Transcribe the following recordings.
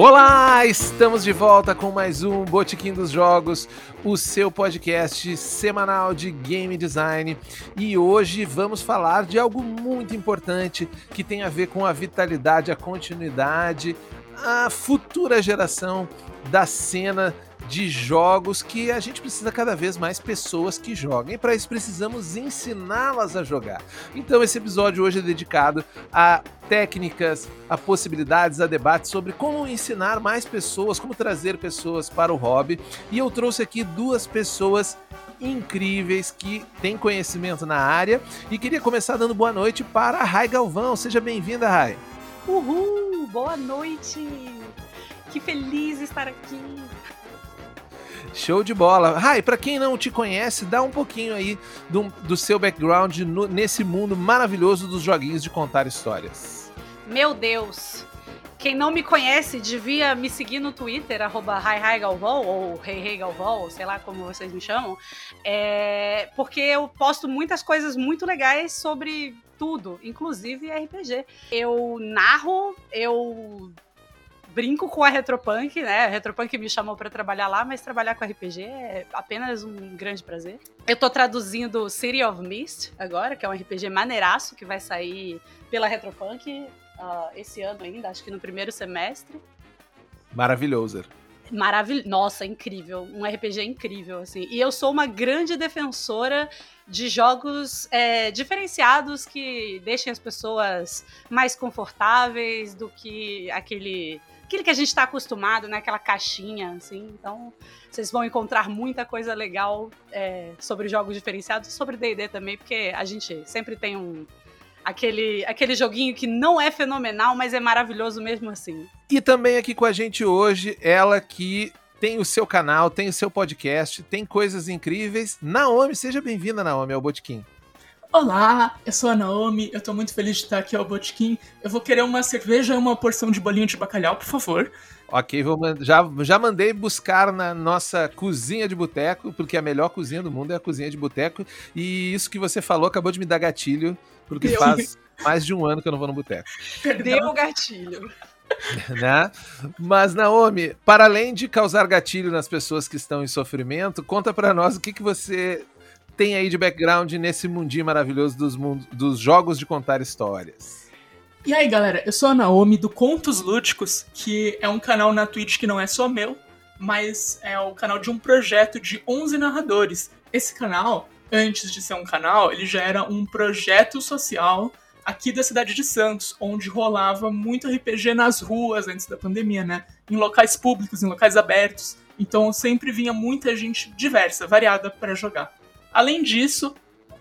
Olá, estamos de volta com mais um Botequim dos Jogos, o seu podcast semanal de game design. E hoje vamos falar de algo muito importante que tem a ver com a vitalidade, a continuidade, a futura geração da cena de jogos que a gente precisa cada vez mais pessoas que joguem. E para isso precisamos ensiná-las a jogar. Então esse episódio hoje é dedicado a técnicas, a possibilidades, a debates sobre como ensinar mais pessoas, como trazer pessoas para o hobby. E eu trouxe aqui duas pessoas incríveis que têm conhecimento na área e queria começar dando boa noite para a Rai Galvão. Seja bem-vinda, Rai. Uhul, boa noite. Que feliz estar aqui. Show de bola. Rai, para quem não te conhece, dá um pouquinho aí do, do seu background no, nesse mundo maravilhoso dos joguinhos de contar histórias. Meu Deus. Quem não me conhece devia me seguir no Twitter, arroba Galvão, ou Rei Galvão, sei lá como vocês me chamam, é, porque eu posto muitas coisas muito legais sobre tudo, inclusive RPG. Eu narro, eu brinco com a Retropunk, né? A Retropunk me chamou para trabalhar lá, mas trabalhar com RPG é apenas um grande prazer. Eu tô traduzindo City of Mist agora, que é um RPG maneiraço que vai sair pela Retropunk uh, esse ano ainda, acho que no primeiro semestre. Maravilhoso. Maravilhoso. Nossa, incrível. Um RPG incrível, assim. E eu sou uma grande defensora de jogos é, diferenciados que deixem as pessoas mais confortáveis do que aquele aquilo que a gente está acostumado, né? Aquela caixinha, assim. Então, vocês vão encontrar muita coisa legal é, sobre jogos diferenciados, sobre D&D também, porque a gente sempre tem um aquele, aquele joguinho que não é fenomenal, mas é maravilhoso mesmo assim. E também aqui com a gente hoje, ela que tem o seu canal, tem o seu podcast, tem coisas incríveis. Naomi, seja bem-vinda, Naomi, ao Botequim. Olá, eu sou a Naomi, eu tô muito feliz de estar aqui ao Botequim. Eu vou querer uma cerveja e uma porção de bolinho de bacalhau, por favor. Ok, vou, já, já mandei buscar na nossa cozinha de boteco, porque a melhor cozinha do mundo é a cozinha de boteco. E isso que você falou acabou de me dar gatilho, porque Deu. faz mais de um ano que eu não vou no boteco. Deu o gatilho. né? Mas, Naomi, para além de causar gatilho nas pessoas que estão em sofrimento, conta para nós o que, que você tem aí de background nesse mundinho maravilhoso dos, mund dos jogos de contar histórias? E aí, galera, eu sou a Naomi do Contos Lúdicos, que é um canal na Twitch que não é só meu, mas é o canal de um projeto de 11 narradores. Esse canal, antes de ser um canal, ele já era um projeto social aqui da cidade de Santos, onde rolava muito RPG nas ruas antes da pandemia, né? Em locais públicos, em locais abertos. Então sempre vinha muita gente diversa, variada para jogar. Além disso,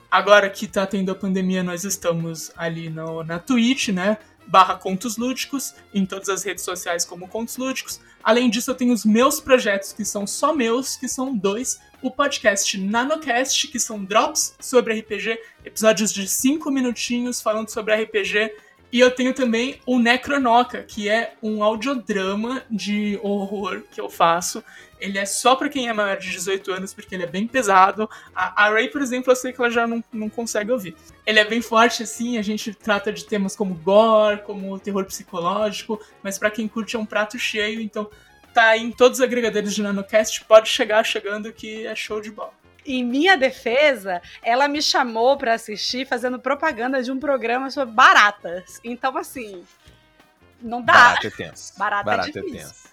agora que tá tendo a pandemia, nós estamos ali no, na Twitch, né? Barra Contos Lúdicos, em todas as redes sociais como Contos Lúdicos. Além disso, eu tenho os meus projetos, que são só meus, que são dois. O podcast NanoCast, que são drops sobre RPG, episódios de 5 minutinhos falando sobre RPG. E eu tenho também o Necronoca, que é um audiodrama de horror que eu faço. Ele é só para quem é maior de 18 anos, porque ele é bem pesado. A, a Ray, por exemplo, eu sei que ela já não, não consegue ouvir. Ele é bem forte, assim, a gente trata de temas como gore, como terror psicológico, mas para quem curte é um prato cheio, então tá em todos os agregadores de NanoCast, pode chegar chegando que é show de bola em minha defesa, ela me chamou para assistir fazendo propaganda de um programa sobre baratas. Então, assim, não dá. Barata é tenso. Barata, é barata é, difícil. é tenso.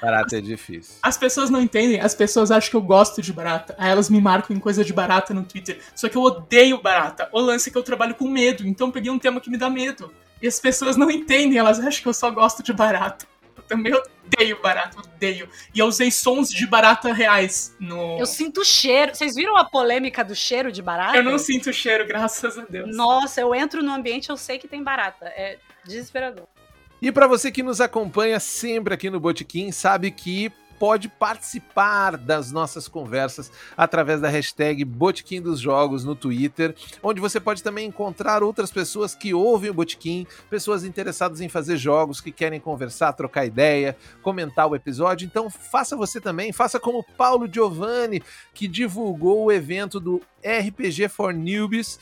Barata é difícil. As pessoas não entendem, as pessoas acham que eu gosto de barata. Aí elas me marcam em coisa de barata no Twitter. Só que eu odeio barata. O lance é que eu trabalho com medo, então eu peguei um tema que me dá medo. E as pessoas não entendem, elas acham que eu só gosto de barata. Eu também odeio barata, odeio. E eu usei sons de barata reais no. Eu sinto cheiro. Vocês viram a polêmica do cheiro de barata? Eu não sinto cheiro, graças a Deus. Nossa, eu entro no ambiente eu sei que tem barata. É desesperador. E para você que nos acompanha sempre aqui no Botequim, sabe que pode participar das nossas conversas através da hashtag Botequim dos Jogos no Twitter, onde você pode também encontrar outras pessoas que ouvem o Botequim, pessoas interessadas em fazer jogos, que querem conversar, trocar ideia, comentar o episódio. Então faça você também, faça como Paulo Giovanni, que divulgou o evento do RPG for Newbies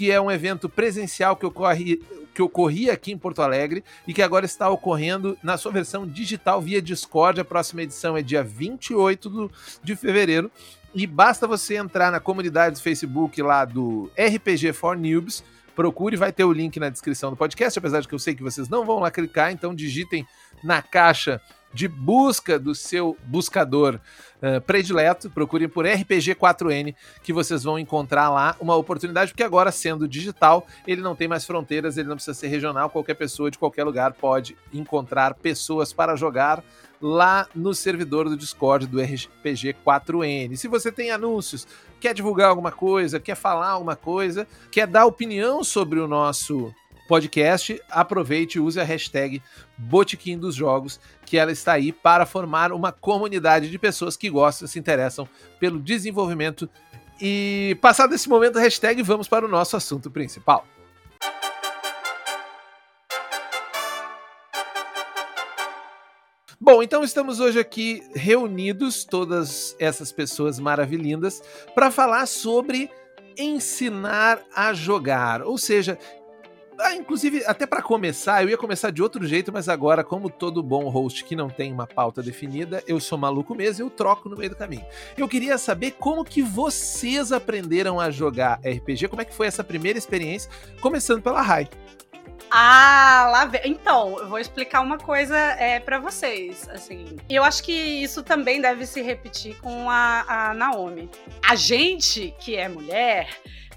que é um evento presencial que ocorre, que ocorria aqui em Porto Alegre e que agora está ocorrendo na sua versão digital via Discord. A próxima edição é dia 28 do, de fevereiro. E basta você entrar na comunidade do Facebook lá do RPG for Noobs, procure, vai ter o link na descrição do podcast, apesar de que eu sei que vocês não vão lá clicar, então digitem na caixa de busca do seu buscador uh, predileto, procurem por RPG4N, que vocês vão encontrar lá uma oportunidade, porque agora, sendo digital, ele não tem mais fronteiras, ele não precisa ser regional, qualquer pessoa de qualquer lugar pode encontrar pessoas para jogar lá no servidor do Discord do RPG4N. Se você tem anúncios, quer divulgar alguma coisa, quer falar alguma coisa, quer dar opinião sobre o nosso podcast, aproveite e use a hashtag Botequim dos Jogos, que ela está aí para formar uma comunidade de pessoas que gostam e se interessam pelo desenvolvimento. E passado esse momento, hashtag, vamos para o nosso assunto principal. Bom, então estamos hoje aqui reunidos, todas essas pessoas maravilhindas, para falar sobre ensinar a jogar. Ou seja, ah, inclusive, até para começar, eu ia começar de outro jeito, mas agora, como todo bom host que não tem uma pauta definida, eu sou maluco mesmo, eu troco no meio do caminho. Eu queria saber como que vocês aprenderam a jogar RPG, como é que foi essa primeira experiência, começando pela Rai. Ah, lá vem. Então, eu vou explicar uma coisa é, para vocês. Assim, eu acho que isso também deve se repetir com a, a Naomi. A gente que é mulher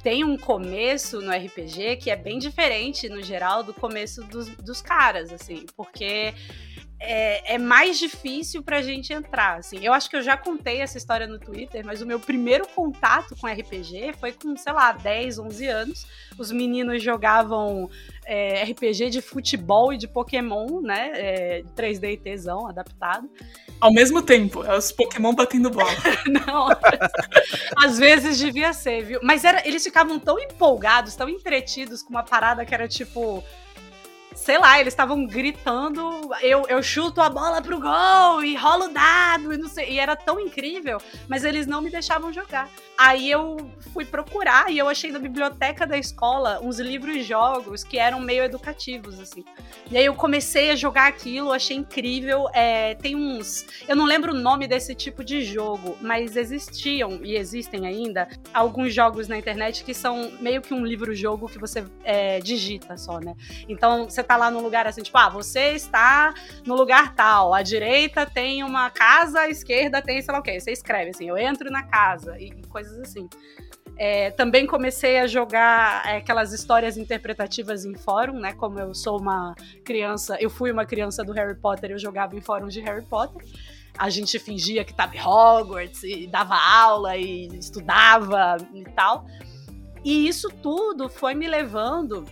tem um começo no RPG que é bem diferente, no geral, do começo dos, dos caras, assim, porque é, é, mais difícil pra gente entrar, assim. Eu acho que eu já contei essa história no Twitter, mas o meu primeiro contato com RPG foi com, sei lá, 10, 11 anos. Os meninos jogavam é, RPG de futebol e de Pokémon, né? É, 3D e tesão adaptado. Ao mesmo tempo, é os Pokémon batendo bola. Não, às vezes devia ser, viu? Mas era, eles ficavam tão empolgados, tão entretidos com uma parada que era tipo sei lá, eles estavam gritando, eu, eu chuto a bola pro gol e rolo dado e não sei, e era tão incrível, mas eles não me deixavam jogar. Aí eu fui procurar e eu achei na biblioteca da escola uns livros jogos que eram meio educativos, assim. E aí eu comecei a jogar aquilo, achei incrível. É, tem uns. Eu não lembro o nome desse tipo de jogo, mas existiam e existem ainda alguns jogos na internet que são meio que um livro-jogo que você é, digita só, né? Então você tá lá num lugar assim, tipo, ah, você está no lugar tal, à direita tem uma casa, à esquerda tem sei lá o quê. Você escreve assim, eu entro na casa e coisas assim. É, também comecei a jogar é, aquelas histórias interpretativas em fórum, né? Como eu sou uma criança, eu fui uma criança do Harry Potter, eu jogava em fóruns de Harry Potter. A gente fingia que estava em Hogwarts e dava aula e estudava e tal. E isso tudo foi me levando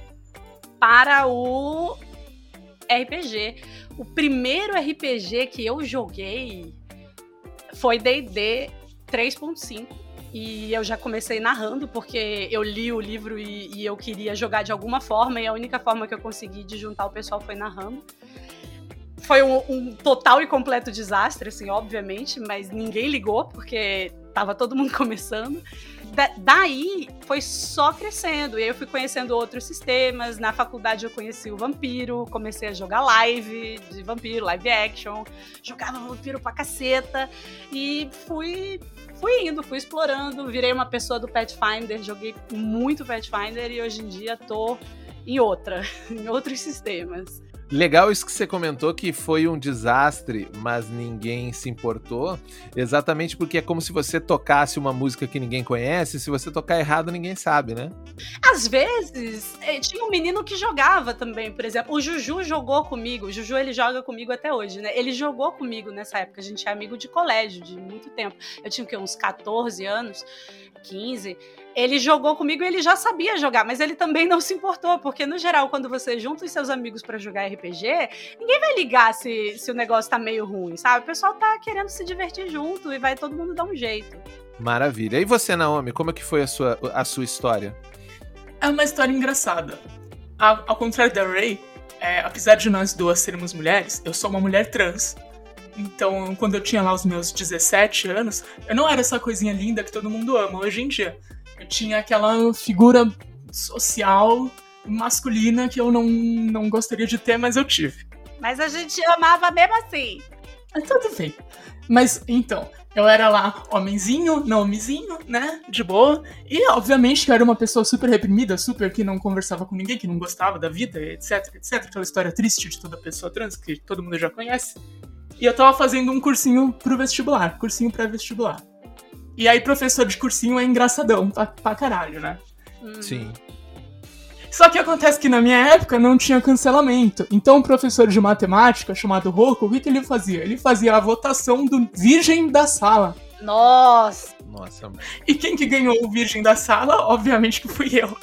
para o RPG. O primeiro RPG que eu joguei foi D&D 3.5 e eu já comecei narrando porque eu li o livro e, e, eu queria jogar de alguma forma e a única forma que eu consegui de juntar o pessoal foi narrando. Foi um, um total e completo desastre, assim, obviamente, mas ninguém ligou porque tava todo mundo começando da, daí foi só crescendo. E eu fui conhecendo outros sistemas. Na faculdade eu conheci o Vampiro, comecei a jogar live de Vampiro, live action. Jogava Vampiro pra caceta. E fui fui indo, fui explorando, virei uma pessoa do Pathfinder, joguei muito Pathfinder e hoje em dia tô em outra, em outros sistemas. Legal isso que você comentou que foi um desastre, mas ninguém se importou. Exatamente porque é como se você tocasse uma música que ninguém conhece, se você tocar errado, ninguém sabe, né? Às vezes, eh, tinha um menino que jogava também, por exemplo. O Juju jogou comigo. O Juju ele joga comigo até hoje, né? Ele jogou comigo nessa época. A gente é amigo de colégio de muito tempo. Eu tinha que uns 14 anos, 15 ele jogou comigo e ele já sabia jogar, mas ele também não se importou, porque no geral, quando você junta os seus amigos para jogar RPG, ninguém vai ligar se, se o negócio tá meio ruim, sabe? O pessoal tá querendo se divertir junto e vai todo mundo dar um jeito. Maravilha. E você, Naomi, como é que foi a sua, a sua história? É uma história engraçada. Ao, ao contrário da Ray, é, apesar de nós duas sermos mulheres, eu sou uma mulher trans. Então, quando eu tinha lá os meus 17 anos, eu não era essa coisinha linda que todo mundo ama hoje em dia. Eu tinha aquela figura social masculina que eu não, não gostaria de ter, mas eu tive. Mas a gente amava mesmo assim. Tudo bem. Mas então, eu era lá homenzinho, não homenzinho, né? De boa. E obviamente que eu era uma pessoa super reprimida, super que não conversava com ninguém, que não gostava da vida, etc, etc. Aquela história triste de toda pessoa trans, que todo mundo já conhece. E eu tava fazendo um cursinho pro vestibular, cursinho pré-vestibular. E aí, professor de cursinho é engraçadão pra, pra caralho, né? Sim. Só que acontece que na minha época não tinha cancelamento. Então o professor de matemática, chamado Rocco, o que, que ele fazia? Ele fazia a votação do virgem da sala. Nossa, Nossa, E quem que ganhou o virgem da sala? Obviamente que fui eu.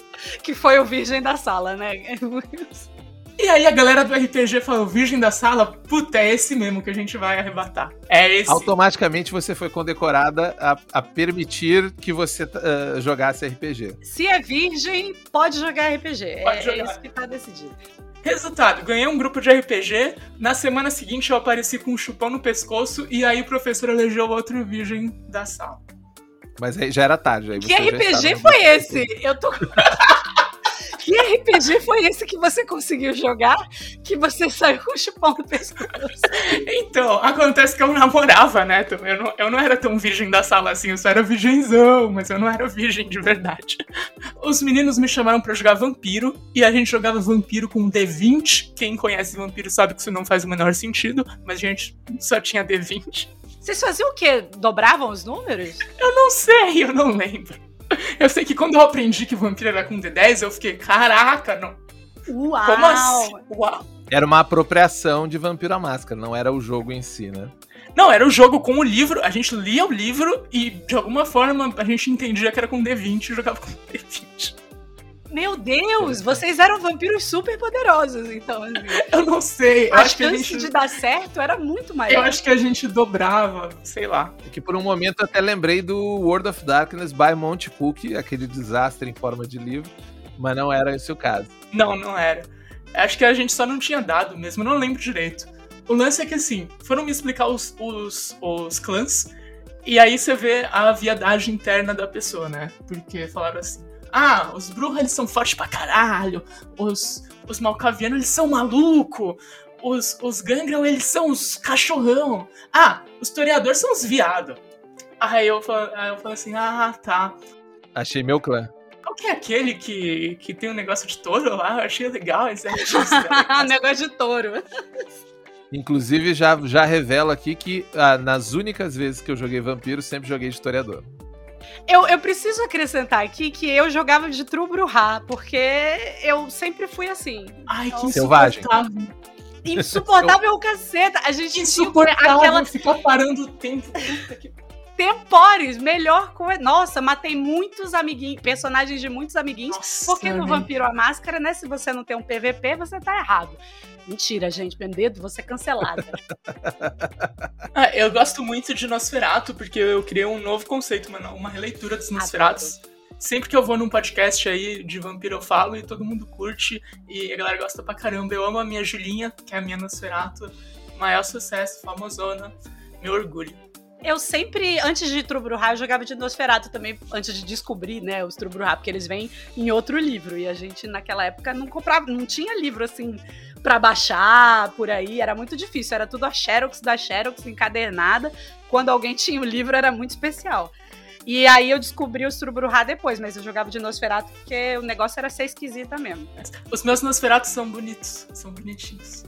que foi o virgem da sala, né? E aí a galera do RPG falou, virgem da sala, puta, é esse mesmo que a gente vai arrebatar. É esse. automaticamente você foi condecorada a, a permitir que você ah, jogasse RPG. Se é virgem, pode jogar RPG. Pode é, jogar. é isso que tá decidido. Resultado, ganhei um grupo de RPG, na semana seguinte eu apareci com um chupão no pescoço e aí o professor elegeu outro virgem da sala. Mas aí já era tarde. Aí Que RPG foi esse? Eu tô. que RPG foi esse que você conseguiu jogar? Que você saiu com o chupão no pescoço? Então, acontece que eu namorava, né? então Eu não, eu não era tão virgem da sala assim, eu só era virgenzão, mas eu não era virgem de verdade. Os meninos me chamaram pra jogar vampiro, e a gente jogava vampiro com D20. Quem conhece vampiro sabe que isso não faz o menor sentido, mas a gente só tinha D20. Vocês faziam o quê? Dobravam os números? Eu não sei, eu não lembro. Eu sei que quando eu aprendi que vampiro era com D10, eu fiquei, caraca, não. Uau! Como assim? Uau. Era uma apropriação de Vampiro à Máscara, não era o jogo em si, né? Não, era o jogo com o livro, a gente lia o livro e de alguma forma a gente entendia que era com D20 e jogava com D20. Meu Deus, vocês eram vampiros super poderosos, então. assim. Eu não sei, eu A acho que a chance gente. de dar certo era muito Eu maior. acho que a gente dobrava, sei lá. É que por um momento eu até lembrei do World of Darkness by Monty Cook, aquele desastre em forma de livro, mas não era esse o caso. Não, não era. Acho que a gente só não tinha dado mesmo, eu não lembro direito. O lance é que assim, foram me explicar os, os, os clãs, e aí você vê a viadagem interna da pessoa, né? Porque falaram assim. Ah, os Bruja eles são fortes pra caralho. Os, os Malkavianos eles são maluco. Os, os Gangrel eles são os cachorrão. Ah, os Toreadores são os viado. Aí eu, aí eu falei assim, ah, tá. Achei meu clã. Qual que é aquele que, que tem um negócio de touro lá? Eu achei legal esse Negócio de touro. Inclusive, já, já revelo aqui que ah, nas únicas vezes que eu joguei Vampiro, sempre joguei de historiador. Eu, eu preciso acrescentar aqui que eu jogava de Trubruhá, porque eu sempre fui assim. Ai, que Selvagem. insuportável. Insuportável o caceta. A gente tinha Insuportável aquela ficar parando o tempo. Tempores, melhor coisa. Nossa, matei muitos amiguinhos, personagens de muitos amiguinhos. Nossa, Porque no né? Vampiro a Máscara, né? Se você não tem um PVP, você tá errado. Mentira, gente. Dedo, você é cancelada. Ah, eu gosto muito de Nosferatu, porque eu criei um novo conceito, mano, uma releitura dos Nosferatus. Sempre que eu vou num podcast aí de vampiro eu falo e todo mundo curte e a galera gosta pra caramba. Eu amo a minha Julinha, que é a minha Nosferatu. Maior sucesso, famosona, meu orgulho. Eu sempre, antes de Trubruhá, eu jogava de Nosferatu também, antes de descobrir, né, os Trubruhá, porque eles vêm em outro livro. E a gente, naquela época, não comprava, não tinha livro assim pra baixar por aí, era muito difícil. Era tudo a Xerox da Xerox encadernada. Quando alguém tinha o livro, era muito especial. E aí eu descobri os Trubruhá depois, mas eu jogava de Nosferatu porque o negócio era ser esquisita mesmo. Os meus Nosferatus são bonitos, são bonitinhos.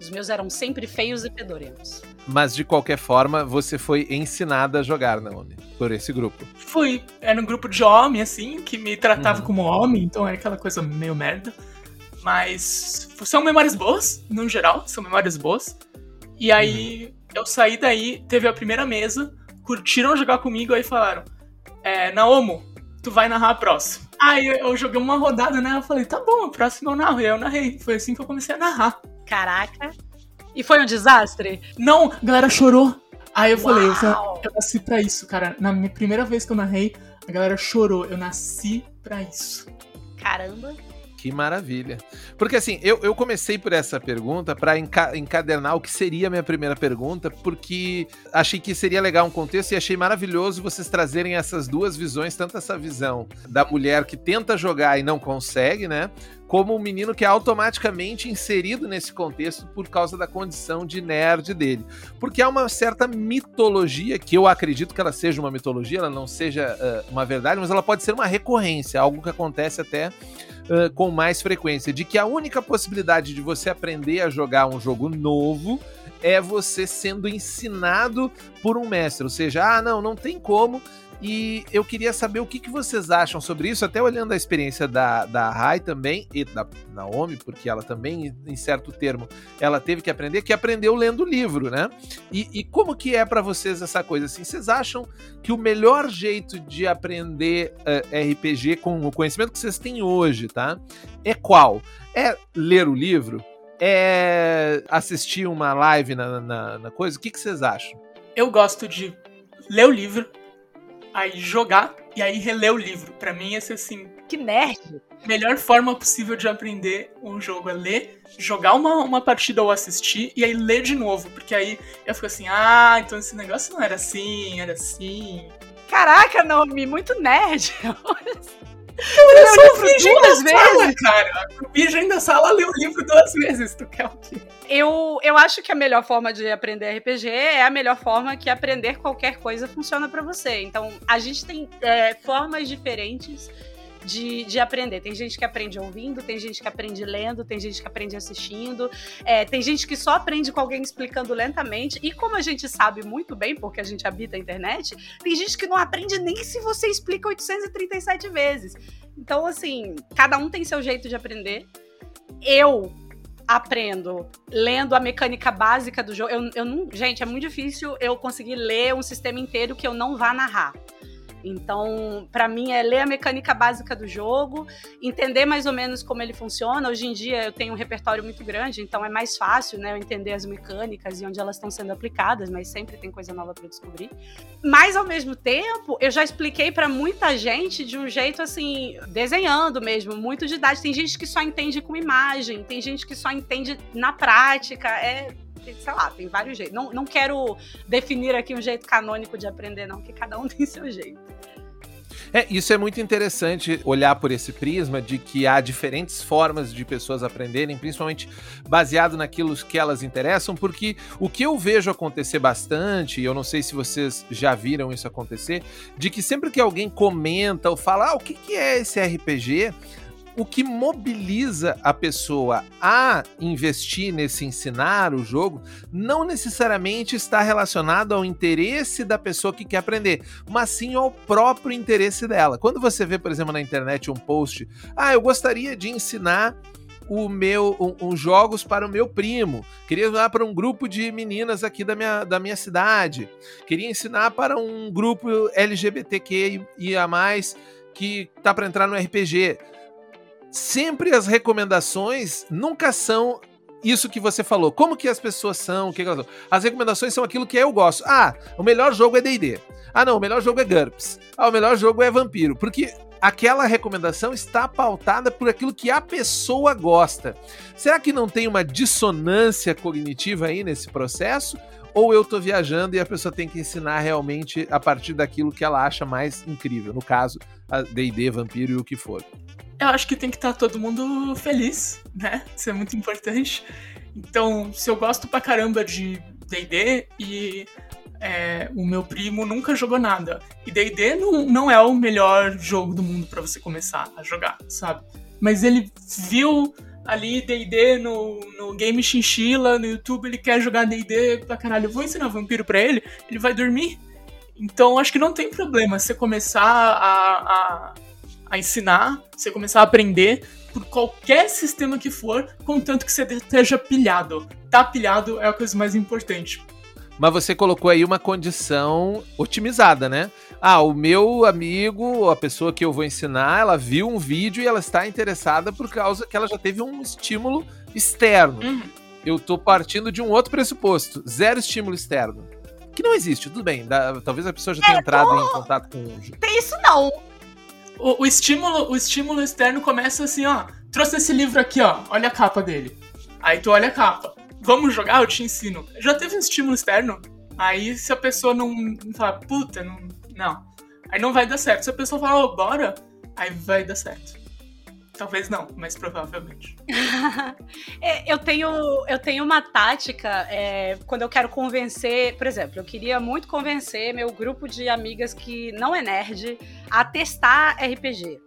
Os meus eram sempre feios e pedorentos. Mas de qualquer forma, você foi ensinada a jogar, Naomi, por esse grupo. Fui, era um grupo de homem, assim, que me tratava Uhum. como homem, então era aquela coisa meio merda. Mas são memórias boas, no geral, são memórias boas. E aí eu saí daí, teve a primeira mesa, curtiram jogar comigo, aí falaram: é, Naomo, tu vai narrar a próxima. Aí eu, eu joguei uma rodada, né? Eu falei, tá bom, a próxima eu narro. E aí eu narrei. Foi assim que eu comecei a narrar. Caraca. E foi um desastre? Não, a galera chorou. Aí eu falei, eu, falei, Uau. eu nasci pra isso, cara. Na minha primeira vez que eu narrei, a galera chorou. Eu nasci pra isso. Caramba. Que maravilha. Porque assim, eu, eu comecei por essa pergunta para enca encadernar o que seria a minha primeira pergunta, porque achei que seria legal um contexto e achei maravilhoso vocês trazerem essas duas visões, tanto essa visão da mulher que tenta jogar e não consegue, né? Como um menino que é automaticamente inserido nesse contexto por causa da condição de nerd dele. Porque há uma certa mitologia, que eu acredito que ela seja uma mitologia, ela não seja uh, uma verdade, mas ela pode ser uma recorrência, algo que acontece até uh, com mais frequência, de que a única possibilidade de você aprender a jogar um jogo novo é você sendo ensinado por um mestre. Ou seja, ah, não, não tem como e eu queria saber o que, que vocês acham sobre isso, até olhando a experiência da, da Rai também, e da Naomi, porque ela também, em certo termo, ela teve que aprender, que aprendeu lendo o livro, né? E, e como que é para vocês essa coisa assim? Vocês acham que o melhor jeito de aprender uh, eh, RPG com o conhecimento que vocês têm hoje, tá? É qual? É ler o livro? É assistir uma live na, na, na coisa? O que, que vocês acham? Eu gosto de ler o livro, aí jogar e aí reler o livro. Para mim, esse assim. Que nerd! Melhor forma possível de aprender um jogo é ler, jogar uma, uma partida ou assistir e aí ler de novo. Porque aí eu fico assim, ah, então esse negócio não era assim, era assim. Caraca, Naomi, muito nerd. Eu leu o livro duas vezes, cara. O Virgem da Sala leu o livro duas vezes. Tu quer o quê? Eu, eu acho que a melhor forma de aprender RPG é a melhor forma que aprender qualquer coisa funciona para você. Então, a gente tem é, formas diferentes de, de aprender. Tem gente que aprende ouvindo, tem gente que aprende lendo, tem gente que aprende assistindo, é, tem gente que só aprende com alguém explicando lentamente. E como a gente sabe muito bem, porque a gente habita a internet, tem gente que não aprende nem se você explica 837 vezes. Então, assim, cada um tem seu jeito de aprender. Eu aprendo lendo a mecânica básica do jogo. Eu, eu não, gente, é muito difícil eu conseguir ler um sistema inteiro que eu não vá narrar. Então, para mim, é ler a mecânica básica do jogo, entender mais ou menos como ele funciona. Hoje em dia, eu tenho um repertório muito grande, então é mais fácil, né, eu entender as mecânicas e onde elas estão sendo aplicadas, mas sempre tem coisa nova para descobrir. Mas, ao mesmo tempo, eu já expliquei para muita gente de um jeito assim, desenhando mesmo, muito didático. Tem gente que só entende com imagem, tem gente que só entende na prática. É sei lá, tem vários jeitos. Não, não quero definir aqui um jeito canônico de aprender, não, que cada um tem seu jeito. É, isso é muito interessante olhar por esse prisma de que há diferentes formas de pessoas aprenderem, principalmente baseado naquilo que elas interessam, porque o que eu vejo acontecer bastante, e eu não sei se vocês já viram isso acontecer, de que sempre que alguém comenta ou fala, ah, o que, que é esse RPG? O que mobiliza a pessoa a investir nesse ensinar o jogo não necessariamente está relacionado ao interesse da pessoa que quer aprender, mas sim ao próprio interesse dela. Quando você vê, por exemplo, na internet um post, ah, eu gostaria de ensinar o meu um, jogos para o meu primo. Queria ensinar para um grupo de meninas aqui da minha, da minha cidade. Queria ensinar para um grupo LGBTQIA+, que tá para entrar no RPG sempre as recomendações nunca são isso que você falou. Como que as pessoas são? Que elas... As recomendações são aquilo que eu gosto. Ah, o melhor jogo é D&D. Ah, não, o melhor jogo é GURPS. Ah, o melhor jogo é Vampiro. Porque aquela recomendação está pautada por aquilo que a pessoa gosta. Será que não tem uma dissonância cognitiva aí nesse processo? Ou eu tô viajando e a pessoa tem que ensinar realmente a partir daquilo que ela acha mais incrível? No caso, D&D, Vampiro e o que for eu acho que tem que estar tá todo mundo feliz, né? Isso é muito importante. Então, se eu gosto pra caramba de DD e é, o meu primo nunca jogou nada. E D&D não, não é o melhor jogo do mundo para você começar a jogar, sabe? Mas ele viu ali D&D no, no Game Chinchilla, no YouTube, ele quer jogar D&D pra caralho. Eu vou ensinar vampiro pra ele, ele vai dormir. Então acho que não tem problema você começar a, a a ensinar, você começar a aprender por qualquer sistema que for, contanto que você esteja pilhado. Tá pilhado é a coisa mais importante. Mas você colocou aí uma condição otimizada, né? Ah, o meu amigo, a pessoa que eu vou ensinar, ela viu um vídeo e ela está interessada por causa que ela já teve um estímulo externo. Uhum. Eu tô partindo de um outro pressuposto, zero estímulo externo. Que não existe, tudo bem. Talvez a pessoa já tenha é, entrado tô... em contato com. Tem isso não o, o, estímulo, o estímulo externo começa assim, ó. trouxe esse livro aqui, ó. Olha a capa dele. Aí tu olha a capa. Vamos jogar? Eu te ensino. Já teve um estímulo externo? Aí se a pessoa não, não falar, puta, não, não. Aí não vai dar certo. Se a pessoa falar, oh, bora, aí vai dar certo. Talvez não, mas provavelmente. é, eu, tenho, eu tenho uma tática é, quando eu quero convencer. Por exemplo, eu queria muito convencer meu grupo de amigas que não é nerd a testar RPG.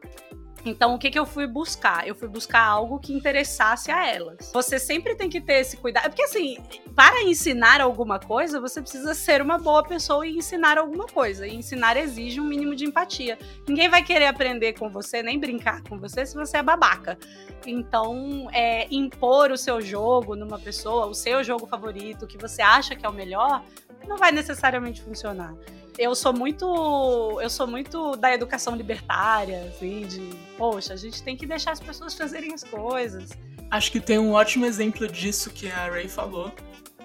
Então, o que, que eu fui buscar? Eu fui buscar algo que interessasse a elas. Você sempre tem que ter esse cuidado. Porque, assim, para ensinar alguma coisa, você precisa ser uma boa pessoa e ensinar alguma coisa. E ensinar exige um mínimo de empatia. Ninguém vai querer aprender com você, nem brincar com você, se você é babaca. Então, é, impor o seu jogo numa pessoa, o seu jogo favorito, que você acha que é o melhor, não vai necessariamente funcionar eu sou muito eu sou muito da educação libertária, assim, de, poxa, a gente tem que deixar as pessoas fazerem as coisas. Acho que tem um ótimo exemplo disso que a Ray falou,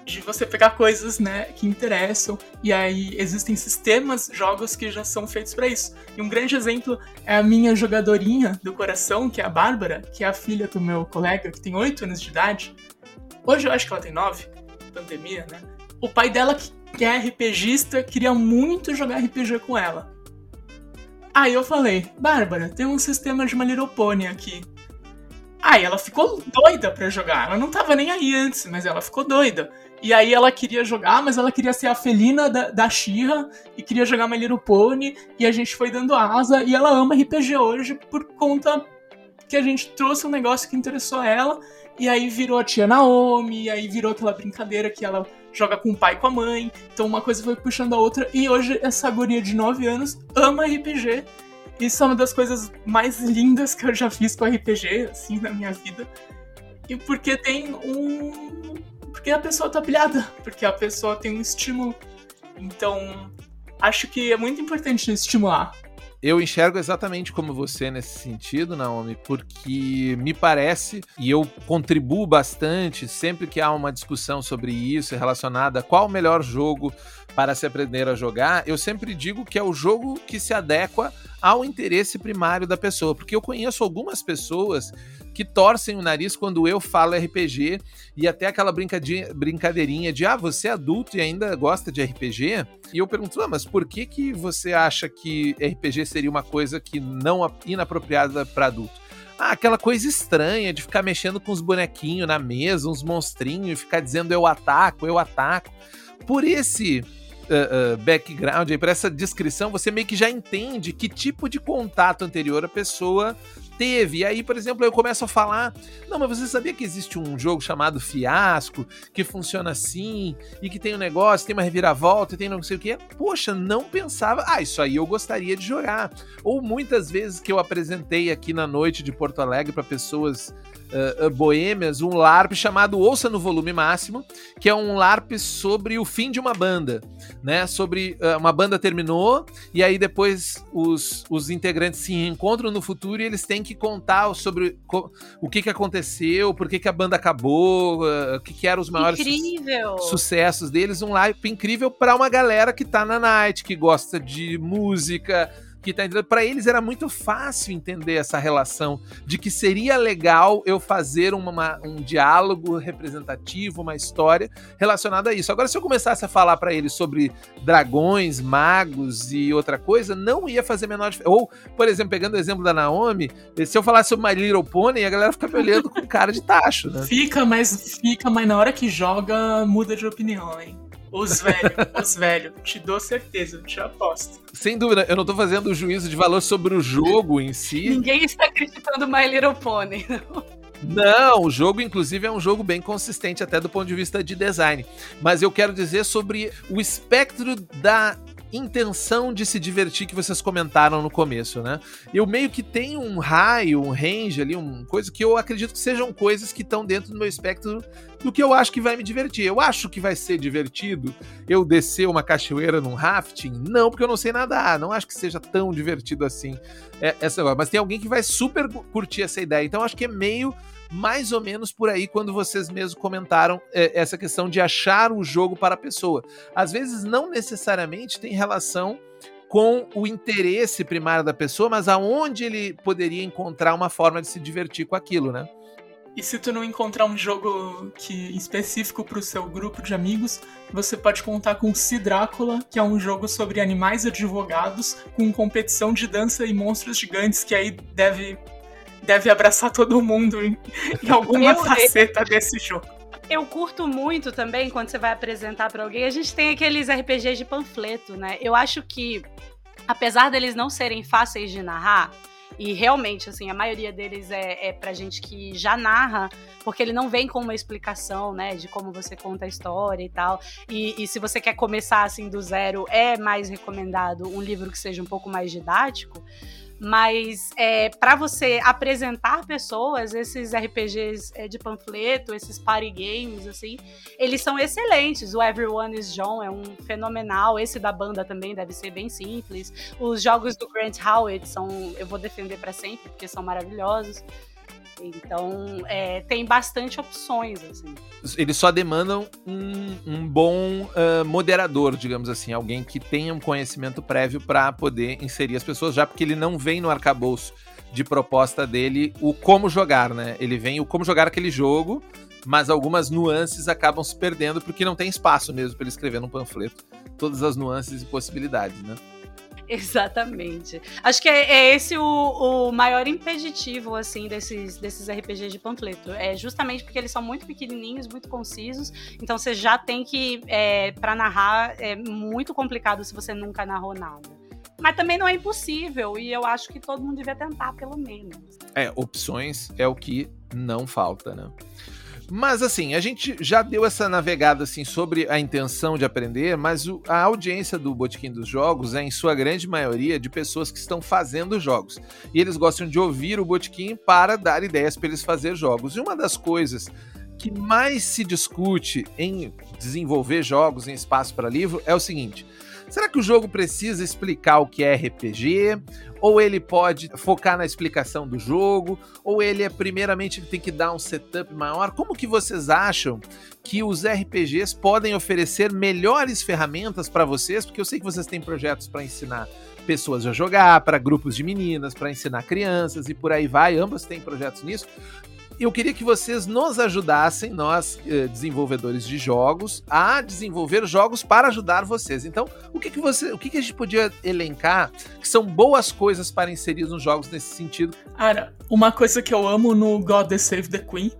de você pegar coisas, né, que interessam e aí existem sistemas, jogos que já são feitos para isso. E um grande exemplo é a minha jogadorinha do coração, que é a Bárbara, que é a filha do meu colega, que tem 8 anos de idade. Hoje eu acho que ela tem 9, pandemia, né? O pai dela que é RPGista, queria muito jogar RPG com ela. Aí eu falei, Bárbara, tem um sistema de My Little aqui. Aí ela ficou doida pra jogar. Ela não tava nem aí antes, mas ela ficou doida. E aí ela queria jogar, mas ela queria ser a felina da, da Xirra e queria jogar My Little Pony. E a gente foi dando asa. E ela ama RPG hoje por conta que a gente trouxe um negócio que interessou ela. E aí virou a tia Naomi, e aí virou aquela brincadeira que ela joga com o pai e com a mãe. Então uma coisa foi puxando a outra. E hoje essa guria de 9 anos ama RPG. Isso é uma das coisas mais lindas que eu já fiz com RPG, assim, na minha vida. E porque tem um. Porque a pessoa tá pilhada. Porque a pessoa tem um estímulo. Então, acho que é muito importante estimular. Eu enxergo exatamente como você nesse sentido, Naomi, porque me parece, e eu contribuo bastante sempre que há uma discussão sobre isso relacionada a qual o melhor jogo para se aprender a jogar, eu sempre digo que é o jogo que se adequa ao interesse primário da pessoa, porque eu conheço algumas pessoas que torcem o nariz quando eu falo RPG e até aquela brincadeirinha de ah, você é adulto e ainda gosta de RPG? E eu pergunto, ah, mas por que que você acha que RPG seria uma coisa que não inapropriada para adulto? Ah, aquela coisa estranha de ficar mexendo com os bonequinhos na mesa, uns monstrinhos, e ficar dizendo eu ataco, eu ataco. Por esse uh, background, por essa descrição, você meio que já entende que tipo de contato anterior a pessoa teve. E aí, por exemplo, eu começo a falar: não, mas você sabia que existe um jogo chamado Fiasco, que funciona assim, e que tem um negócio, tem uma reviravolta, tem não sei o quê? Poxa, não pensava, ah, isso aí eu gostaria de jogar. Ou muitas vezes que eu apresentei aqui na noite de Porto Alegre para pessoas uh, boêmias um LARP chamado Ouça no Volume Máximo, que é um LARP sobre o fim de uma banda, né? Sobre uh, uma banda terminou e aí depois os, os integrantes se encontram no futuro e eles têm que contar sobre o que, que aconteceu, por que, que a banda acabou, uh, o que, que eram os maiores su sucessos deles. Um LARP incrível para uma galera que tá na night, que gosta de música, que tá entrando. Para eles era muito fácil entender essa relação de que seria legal eu fazer uma, um diálogo representativo, uma história relacionada a isso. Agora, se eu começasse a falar para eles sobre dragões, magos e outra coisa, não ia fazer menor diferença. Ou, por exemplo, pegando o exemplo da Naomi, se eu falasse sobre My Little Pony, a galera fica me olhando com cara de tacho, né? Fica, mas fica, mas na hora que joga, muda de opinião, hein? Os velhos, os velhos. Te dou certeza, te aposto. Sem dúvida, eu não tô fazendo juízo de valor sobre o jogo em si. Ninguém está criticando My Little Pony, não. Não, o jogo, inclusive, é um jogo bem consistente, até do ponto de vista de design. Mas eu quero dizer sobre o espectro da intenção de se divertir que vocês comentaram no começo, né? Eu meio que tenho um raio, um range ali, uma coisa que eu acredito que sejam coisas que estão dentro do meu espectro do que eu acho que vai me divertir. Eu acho que vai ser divertido eu descer uma cachoeira num rafting? Não, porque eu não sei nadar. Não acho que seja tão divertido assim é, essa agora. Mas tem alguém que vai super curtir essa ideia. Então acho que é meio mais ou menos por aí quando vocês mesmos comentaram é, essa questão de achar o jogo para a pessoa. Às vezes não necessariamente tem relação com o interesse primário da pessoa, mas aonde ele poderia encontrar uma forma de se divertir com aquilo, né? E se tu não encontrar um jogo que específico para o seu grupo de amigos, você pode contar com Si Drácula, que é um jogo sobre animais advogados com competição de dança e monstros gigantes que aí deve deve abraçar todo mundo em, em alguma faceta desse jogo. Eu curto muito também quando você vai apresentar para alguém. A gente tem aqueles RPGs de panfleto, né? Eu acho que, apesar deles não serem fáceis de narrar, e realmente, assim, a maioria deles é, é pra gente que já narra, porque ele não vem com uma explicação, né, de como você conta a história e tal. E, e se você quer começar, assim, do zero, é mais recomendado um livro que seja um pouco mais didático mas é, para você apresentar pessoas, esses RPGs é, de panfleto, esses party games, assim, eles são excelentes. O Everyone is John é um fenomenal. Esse da banda também deve ser bem simples. Os jogos do Grant Howitt são, eu vou defender para sempre, porque são maravilhosos. Então, é, tem bastante opções, assim. Eles só demandam um, um bom uh, moderador, digamos assim, alguém que tenha um conhecimento prévio para poder inserir as pessoas, já porque ele não vem no arcabouço de proposta dele o como jogar, né? Ele vem o como jogar aquele jogo, mas algumas nuances acabam se perdendo porque não tem espaço mesmo para ele escrever num panfleto todas as nuances e possibilidades, né? Exatamente. Acho que é, é esse o, o, maior impeditivo, assim, desses, desses RPGs de panfleto. É justamente porque eles são muito pequenininhos, muito concisos. Então você já tem que, é, para narrar, é muito complicado se você nunca narrou nada. Mas também não é impossível, e eu acho que todo mundo devia tentar, pelo menos. É, opções é o que não falta, né? Mas assim, a gente já deu essa navegada assim sobre a intenção de aprender, mas o, a audiência do Botequim dos Jogos é em sua grande maioria de pessoas que estão fazendo jogos. E eles gostam de ouvir o Botequim para dar ideias para eles fazer jogos. E uma das coisas que mais se discute em desenvolver jogos em espaço para livro é o seguinte: Será que o jogo precisa explicar o que é RPG? Ou ele pode focar na explicação do jogo? Ou ele é primeiramente tem que dar um setup maior? Como que vocês acham que os RPGs podem oferecer melhores ferramentas para vocês? Porque eu sei que vocês têm projetos para ensinar pessoas a jogar, para grupos de meninas, para ensinar crianças e por aí vai. Ambas têm projetos nisso eu queria que vocês nos ajudassem, nós eh, desenvolvedores de jogos, a desenvolver jogos para ajudar vocês. Então, o que, que você, o que, que a gente podia elencar que são boas coisas para inserir nos jogos nesse sentido? Cara, uma coisa que eu amo no God Save the Queen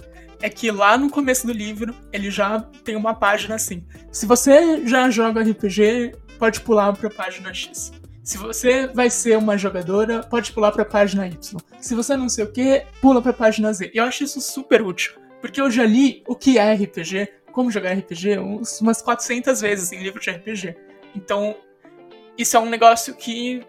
é que lá no começo do livro ele já tem uma página assim. Se você já joga RPG, pode pular para a página X. Se você vai ser uma jogadora, pode pular para a página Y. Se você não sei o que, pula para a página Z. Eu acho isso super útil, porque eu já li o que é RPG, como jogar RPG, umas 400 vezes em livro de RPG. Então, isso é um negócio que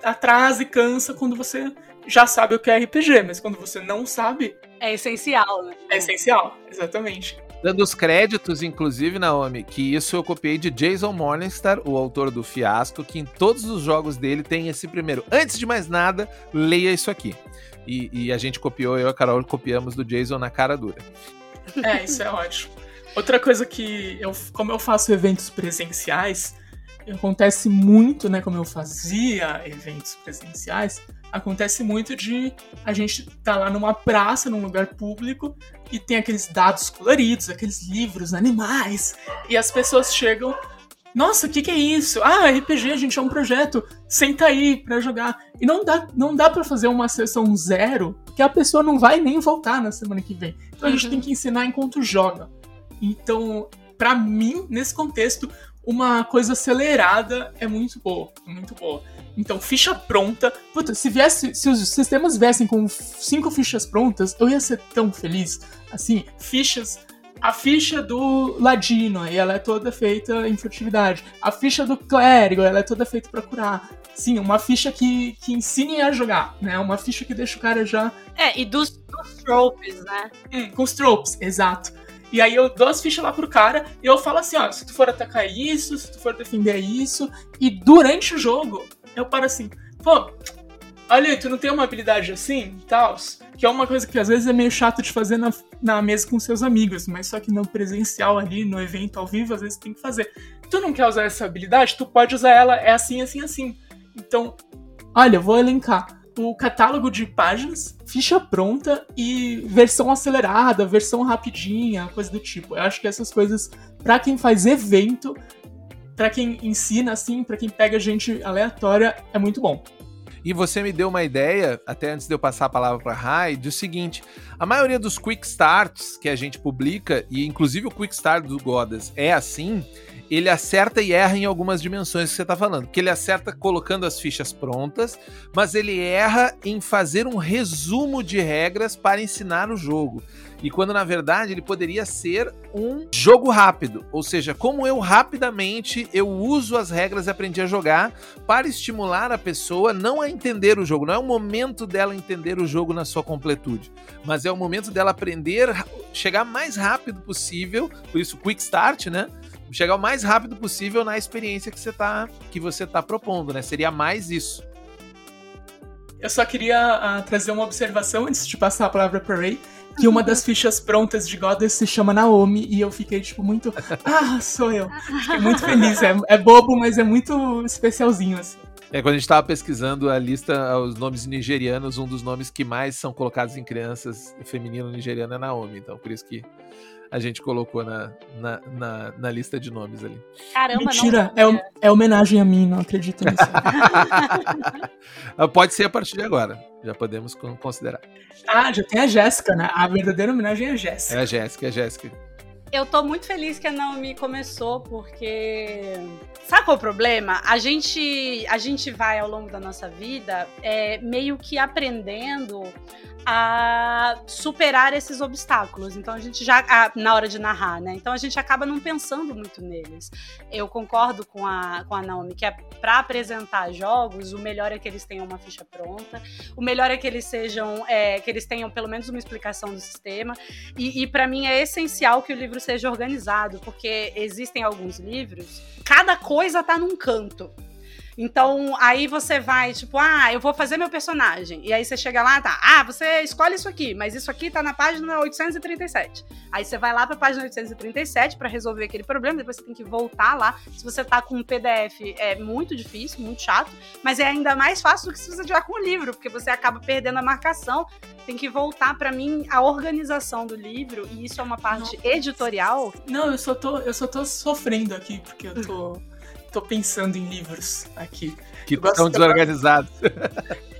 atrasa e cansa quando você já sabe o que é RPG, mas quando você não sabe. É essencial, né? É essencial, exatamente. Dando os créditos, inclusive, Naomi, que isso eu copiei de Jason Morningstar, o autor do Fiasco, que em todos os jogos dele tem esse primeiro. Antes de mais nada, leia isso aqui. E, e a gente copiou, eu e a Carol copiamos do Jason na cara dura. É, isso é ótimo. Outra coisa que eu, como eu faço eventos presenciais, acontece muito, né, como eu fazia eventos presenciais, acontece muito de a gente tá lá numa praça, num lugar público, e tem aqueles dados coloridos, aqueles livros, animais, e as pessoas chegam. Nossa, o que, que é isso? Ah, RPG, a gente é um projeto. Senta aí pra jogar. E não dá, não dá para fazer uma sessão zero, que a pessoa não vai nem voltar na semana que vem. Então a gente uhum. tem que ensinar enquanto joga. Então, para mim, nesse contexto, uma coisa acelerada é muito boa. Muito boa. Então, ficha pronta. Puta, se viesse, se os sistemas viessem com cinco fichas prontas, eu ia ser tão feliz. Assim, fichas. A ficha do ladino, e ela é toda feita em furtividade. A ficha do clérigo, ela é toda feita para curar. Sim, uma ficha que, que ensine a jogar, né? Uma ficha que deixa o cara já. É, e dos, dos tropes, né? Hum, com os tropes, exato. E aí eu dou as fichas lá pro cara e eu falo assim, ó, se tu for atacar isso, se tu for defender isso, e durante o jogo, eu paro assim, pô, olha, tu não tem uma habilidade assim e tal? Que é uma coisa que às vezes é meio chato de fazer na, na mesa com seus amigos, mas só que no presencial ali, no evento ao vivo, às vezes tem que fazer. tu não quer usar essa habilidade, tu pode usar ela, é assim, assim, assim. Então, olha, vou elencar o catálogo de páginas, ficha pronta e versão acelerada, versão rapidinha, coisa do tipo. Eu acho que essas coisas, para quem faz evento, para quem ensina assim, para quem pega gente aleatória, é muito bom. E você me deu uma ideia, até antes de eu passar a palavra para Rai, do seguinte: a maioria dos quick starts que a gente publica, e inclusive o quick start do Godas é assim, ele acerta e erra em algumas dimensões que você está falando. Que ele acerta colocando as fichas prontas, mas ele erra em fazer um resumo de regras para ensinar o jogo. E quando na verdade ele poderia ser um jogo rápido, ou seja, como eu rapidamente eu uso as regras e aprendi a jogar para estimular a pessoa não a entender o jogo, não é o momento dela entender o jogo na sua completude, mas é o momento dela aprender, chegar mais rápido possível, por isso quick start, né? Chegar o mais rápido possível na experiência que você tá que você tá propondo, né? Seria mais isso. Eu só queria uh, trazer uma observação antes de passar a palavra para Ray que uma das fichas prontas de Goddess se chama Naomi, e eu fiquei, tipo, muito. Ah, sou eu. Fiquei muito feliz. É, é bobo, mas é muito especialzinho, assim. É, quando a gente estava pesquisando a lista, os nomes nigerianos, um dos nomes que mais são colocados em crianças feminino nigeriano é Naomi. Então, por isso que a gente colocou na, na, na, na lista de nomes ali. Caramba, Mentira, não, é, é homenagem a mim, não acredito nisso. Pode ser a partir de agora. Já podemos considerar. Ah, já tem a Jéssica, né? A verdadeira homenagem é a Jéssica. É a Jéssica, é a Jéssica. Eu tô muito feliz que a Naomi começou, porque. Sabe qual é o problema? A gente, a gente vai ao longo da nossa vida é, meio que aprendendo a superar esses obstáculos. Então a gente já a, na hora de narrar, né? Então a gente acaba não pensando muito neles. Eu concordo com a com a Naomi que é para apresentar jogos, o melhor é que eles tenham uma ficha pronta, o melhor é que eles sejam é, que eles tenham pelo menos uma explicação do sistema. E, e para mim é essencial que o livro seja organizado, porque existem alguns livros, cada coisa tá num canto. Então, aí você vai, tipo, ah, eu vou fazer meu personagem. E aí você chega lá, tá, ah, você escolhe isso aqui, mas isso aqui tá na página 837. Aí você vai lá pra página 837 para resolver aquele problema, depois você tem que voltar lá. Se você tá com um PDF, é muito difícil, muito chato, mas é ainda mais fácil do que se você tiver com o livro, porque você acaba perdendo a marcação. Tem que voltar para mim a organização do livro, e isso é uma parte Não. editorial. Não, eu só tô, eu só tô sofrendo aqui, porque eu tô tô pensando em livros aqui. Que estão desorganizados.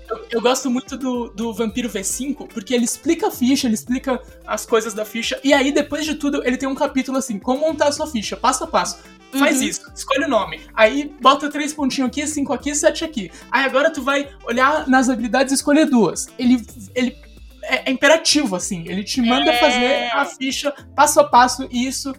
Eu, eu, gosto muito do, do Vampiro V5, porque ele explica a ficha, ele explica as coisas da ficha, e aí, depois de tudo, ele tem um capítulo assim, como montar a sua ficha, passo a passo. Faz uhum. isso, escolhe o nome. Aí bota três pontinhos aqui, cinco aqui, sete aqui. Aí agora tu vai olhar nas habilidades e escolher duas. Ele, ele é, é imperativo, assim. Ele te manda é... fazer a ficha passo a passo, e isso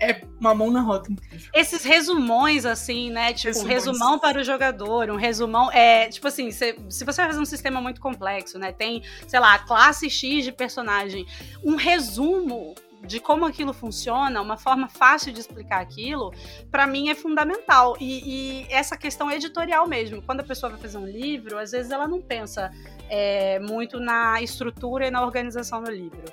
é uma mão na roda. Esses resumões, assim, né? Tipo, resumões. um resumão para o jogador, um resumão. É, tipo assim, se, se você vai fazer um sistema muito complexo, né? Tem, sei lá, classe X de personagem. Um resumo de como aquilo funciona, uma forma fácil de explicar aquilo, para mim é fundamental. E, e, essa questão editorial mesmo, quando a pessoa vai fazer um livro, às vezes ela não pensa é, muito na estrutura e na organização do livro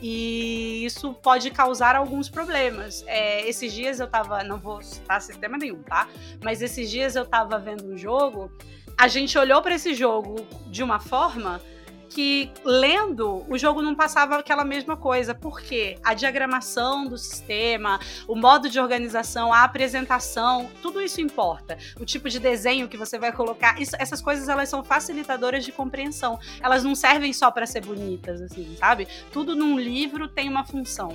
e isso pode causar alguns problemas. É, esses dias eu tava, não vou citar sistema nenhum, tá? Mas esses dias eu tava vendo um jogo, a gente olhou para esse jogo de uma forma que lendo o jogo não passava aquela mesma coisa. porque A diagramação do sistema, o modo de organização, a apresentação, tudo isso importa. O tipo de desenho que você vai colocar, isso, essas coisas elas são facilitadoras de compreensão. Elas não servem só para ser bonitas, assim, sabe? Tudo num livro tem uma função.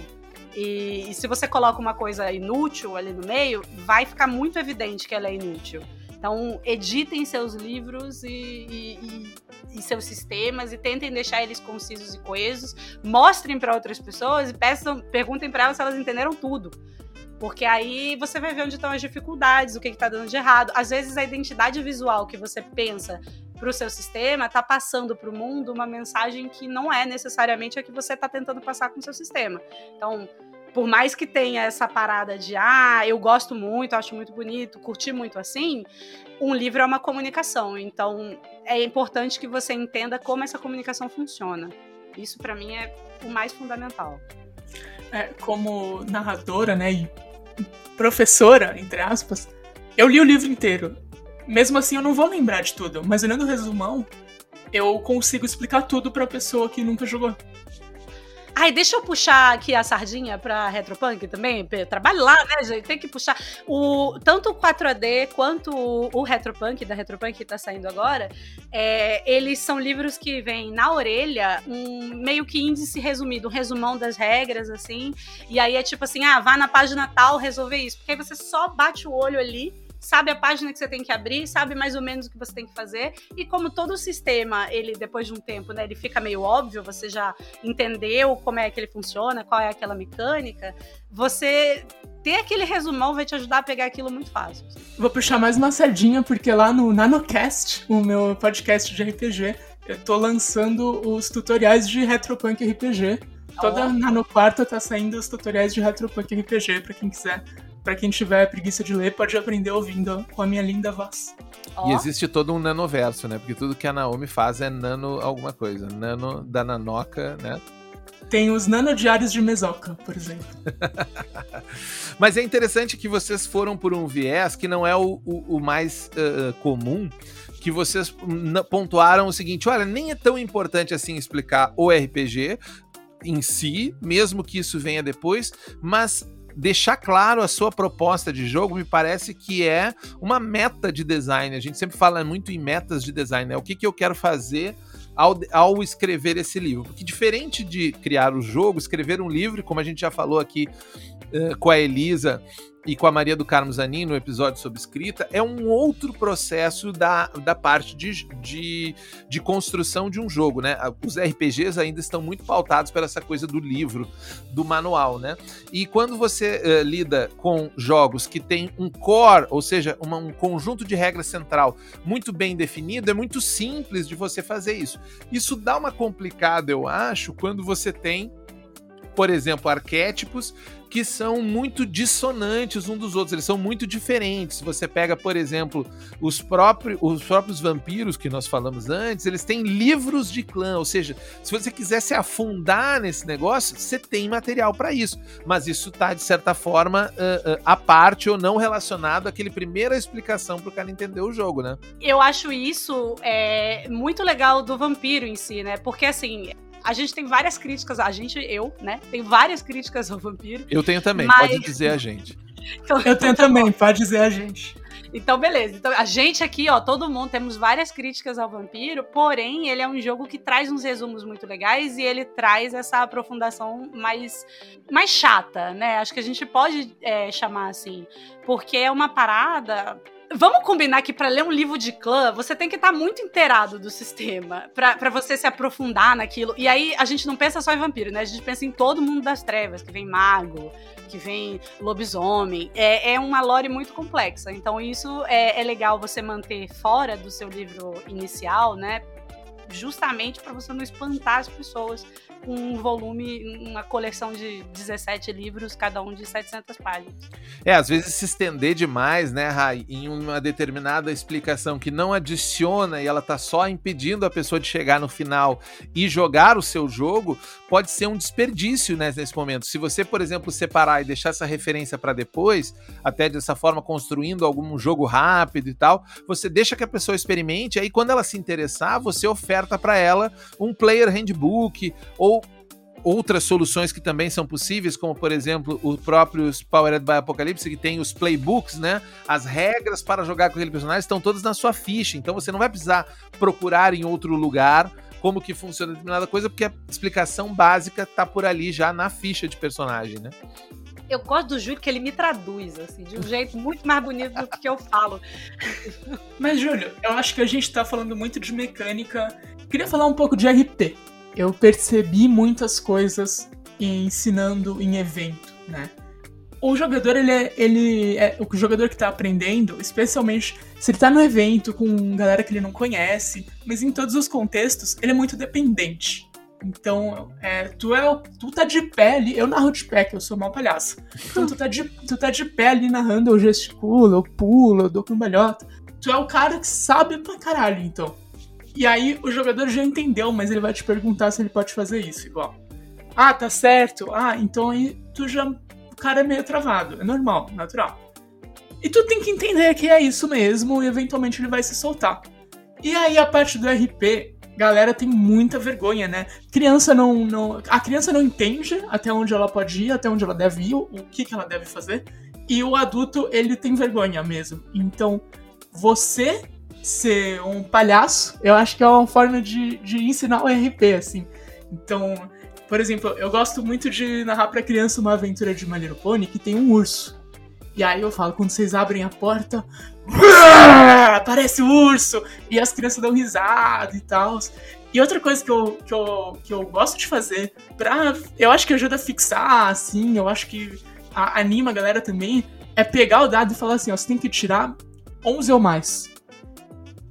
E, e se você coloca uma coisa inútil ali no meio, vai ficar muito evidente que ela é inútil. Então, editem seus livros e, e, e, e seus sistemas e tentem deixar eles concisos e coesos. Mostrem para outras pessoas e peçam, perguntem para elas se elas entenderam tudo. Porque aí você vai ver onde estão as dificuldades, o que está dando de errado. Às vezes a identidade visual que você pensa para o seu sistema está passando para o mundo uma mensagem que não é necessariamente a que você está tentando passar com o seu sistema. Então, por mais que tenha essa parada de ah, eu gosto muito, acho muito bonito, curti muito assim, um livro é uma comunicação. Então é importante que você entenda como essa comunicação funciona. Isso para mim é o mais fundamental. É, como narradora, né, e professora, entre aspas, eu li o livro inteiro. Mesmo assim, eu não vou lembrar de tudo, mas olhando o resumão, eu consigo explicar tudo pra pessoa que nunca jogou. Ai, deixa eu puxar aqui a sardinha pra Retropunk também. Trabalho lá, né, gente? Tem que puxar. O, tanto o 4AD quanto o, o Retropunk, da Retropunk que tá saindo agora, é, eles são livros que vêm na orelha um meio que índice resumido, um resumão das regras, assim. E aí é tipo assim, ah, vá na página tal resolver isso. Porque aí você só bate o olho ali sabe a página que você tem que abrir, sabe mais ou menos o que você tem que fazer. E como todo o sistema, ele depois de um tempo, né, ele fica meio óbvio, você já entendeu como é que ele funciona, qual é aquela mecânica, você ter aquele resumão vai te ajudar a pegar aquilo muito fácil. Vou puxar mais uma sardinha, porque lá no NanoCast, o meu podcast de RPG, eu tô lançando os tutoriais de Retropunk RPG. Toda oh. Nano Quarta tá saindo os tutoriais de Retropunk RPG para quem quiser para quem tiver preguiça de ler, pode aprender ouvindo com a minha linda voz. Oh. E existe todo um nanoverso, né? Porque tudo que a Naomi faz é nano alguma coisa. Nano da Nanoca, né? Tem os nanodiários de Mesoca, por exemplo. Mas é interessante que vocês foram por um viés que não é o, o, o mais uh, comum, que vocês pontuaram o seguinte: olha, nem é tão importante assim explicar o RPG em si, mesmo que isso venha depois, mas deixar claro a sua proposta de jogo me parece que é uma meta de design. A gente sempre fala muito em metas de design, né? O que, que eu quero fazer ao, ao escrever esse livro. Porque diferente de criar o jogo, escrever um livro, como a gente já falou aqui uh, com a Elisa e com a Maria do Carmo Zanin no episódio sobre escrita, é um outro processo da, da parte de, de, de, construção de um jogo, né? Os RPGs ainda estão muito pautados pela essa coisa do livro, do manual, né? E quando você uh, lida com jogos que tem um core, ou seja, uma, um conjunto de regras central muito bem definido, é muito simples de você fazer isso. Isso dá uma complicada, eu acho, quando você tem por exemplo, arquétipos que são muito dissonantes um dos outros, eles são muito diferentes. Você pega, por exemplo, os, próprios, os próprios vampiros que nós falamos antes, eles têm livros de clã, ou seja, se você quiser se afundar nesse negócio, você tem material para isso. Mas isso está, de certa forma, uh, uh, à parte ou não relacionado àquele primeira explicação para o cara entender o jogo, né? Eu acho isso é, muito legal do vampiro em si, né? Porque assim, a gente tem várias críticas, a gente, eu, né? Tem várias críticas ao vampiro. Eu tenho também, mas... pode dizer a gente. então, eu tenho também, pode dizer a gente. Então, beleza. Então, a gente aqui, ó, todo mundo, temos várias críticas ao Vampiro, porém, ele é um jogo que traz uns resumos muito legais e ele traz essa aprofundação mais, mais chata, né? Acho que a gente pode é, chamar assim. Porque é uma parada Vamos combinar que para ler um livro de clã, você tem que estar tá muito inteirado do sistema para você se aprofundar naquilo. E aí a gente não pensa só em vampiro, né? A gente pensa em todo mundo das trevas, que vem mago, que vem lobisomem. É, é uma lore muito complexa. Então isso é, é legal você manter fora do seu livro inicial, né? Justamente para você não espantar as pessoas um volume, uma coleção de 17 livros, cada um de 700 páginas. É, às vezes se estender demais, né, Rai, em uma determinada explicação que não adiciona e ela tá só impedindo a pessoa de chegar no final e jogar o seu jogo, pode ser um desperdício né, nesse momento. Se você, por exemplo, separar e deixar essa referência para depois, até dessa forma construindo algum jogo rápido e tal, você deixa que a pessoa experimente, aí quando ela se interessar, você oferta para ela um player handbook ou outras soluções que também são possíveis, como por exemplo o próprio Powered by Apocalypse, que tem os playbooks, né? As regras para jogar com aquele personagem estão todas na sua ficha, então você não vai precisar procurar em outro lugar como que funciona determinada coisa, porque a explicação básica tá por ali já na ficha de personagem, né? Eu gosto do Júlio que ele me traduz, assim, de um jeito muito mais bonito do que eu falo. Mas, Júlio, eu acho que a gente tá falando muito de mecânica. Queria falar um pouco de RP eu percebi muitas coisas ensinando em evento, né? O jogador, ele é, ele é o jogador que tá aprendendo, especialmente se ele tá no evento com galera que ele não conhece, mas em todos os contextos, ele é muito dependente. Então, é, tu, é, tu tá de pé ali, eu narro de pé, que eu sou mal palhaço. Então, tu tá de, tu tá de pé ali narrando, eu gesticulo, eu pulo, eu dou cambalhota. Tu é o cara que sabe pra caralho, então. E aí o jogador já entendeu, mas ele vai te perguntar se ele pode fazer isso, igual. Ah, tá certo. Ah, então aí tu já. cara é meio travado. É normal, natural. E tu tem que entender que é isso mesmo e eventualmente ele vai se soltar. E aí a parte do RP, galera tem muita vergonha, né? Criança não, não. A criança não entende até onde ela pode ir, até onde ela deve ir, o que, que ela deve fazer. E o adulto, ele tem vergonha mesmo. Então, você ser um palhaço, eu acho que é uma forma de, de ensinar o RP, assim. Então, por exemplo, eu gosto muito de narrar pra criança uma aventura de My Pony que tem um urso. E aí eu falo, quando vocês abrem a porta, aparece o urso! E as crianças dão risada e tal. E outra coisa que eu, que, eu, que eu gosto de fazer, pra, eu acho que ajuda a fixar, assim, eu acho que a, anima a galera também, é pegar o dado e falar assim, ó, você tem que tirar 11 ou mais.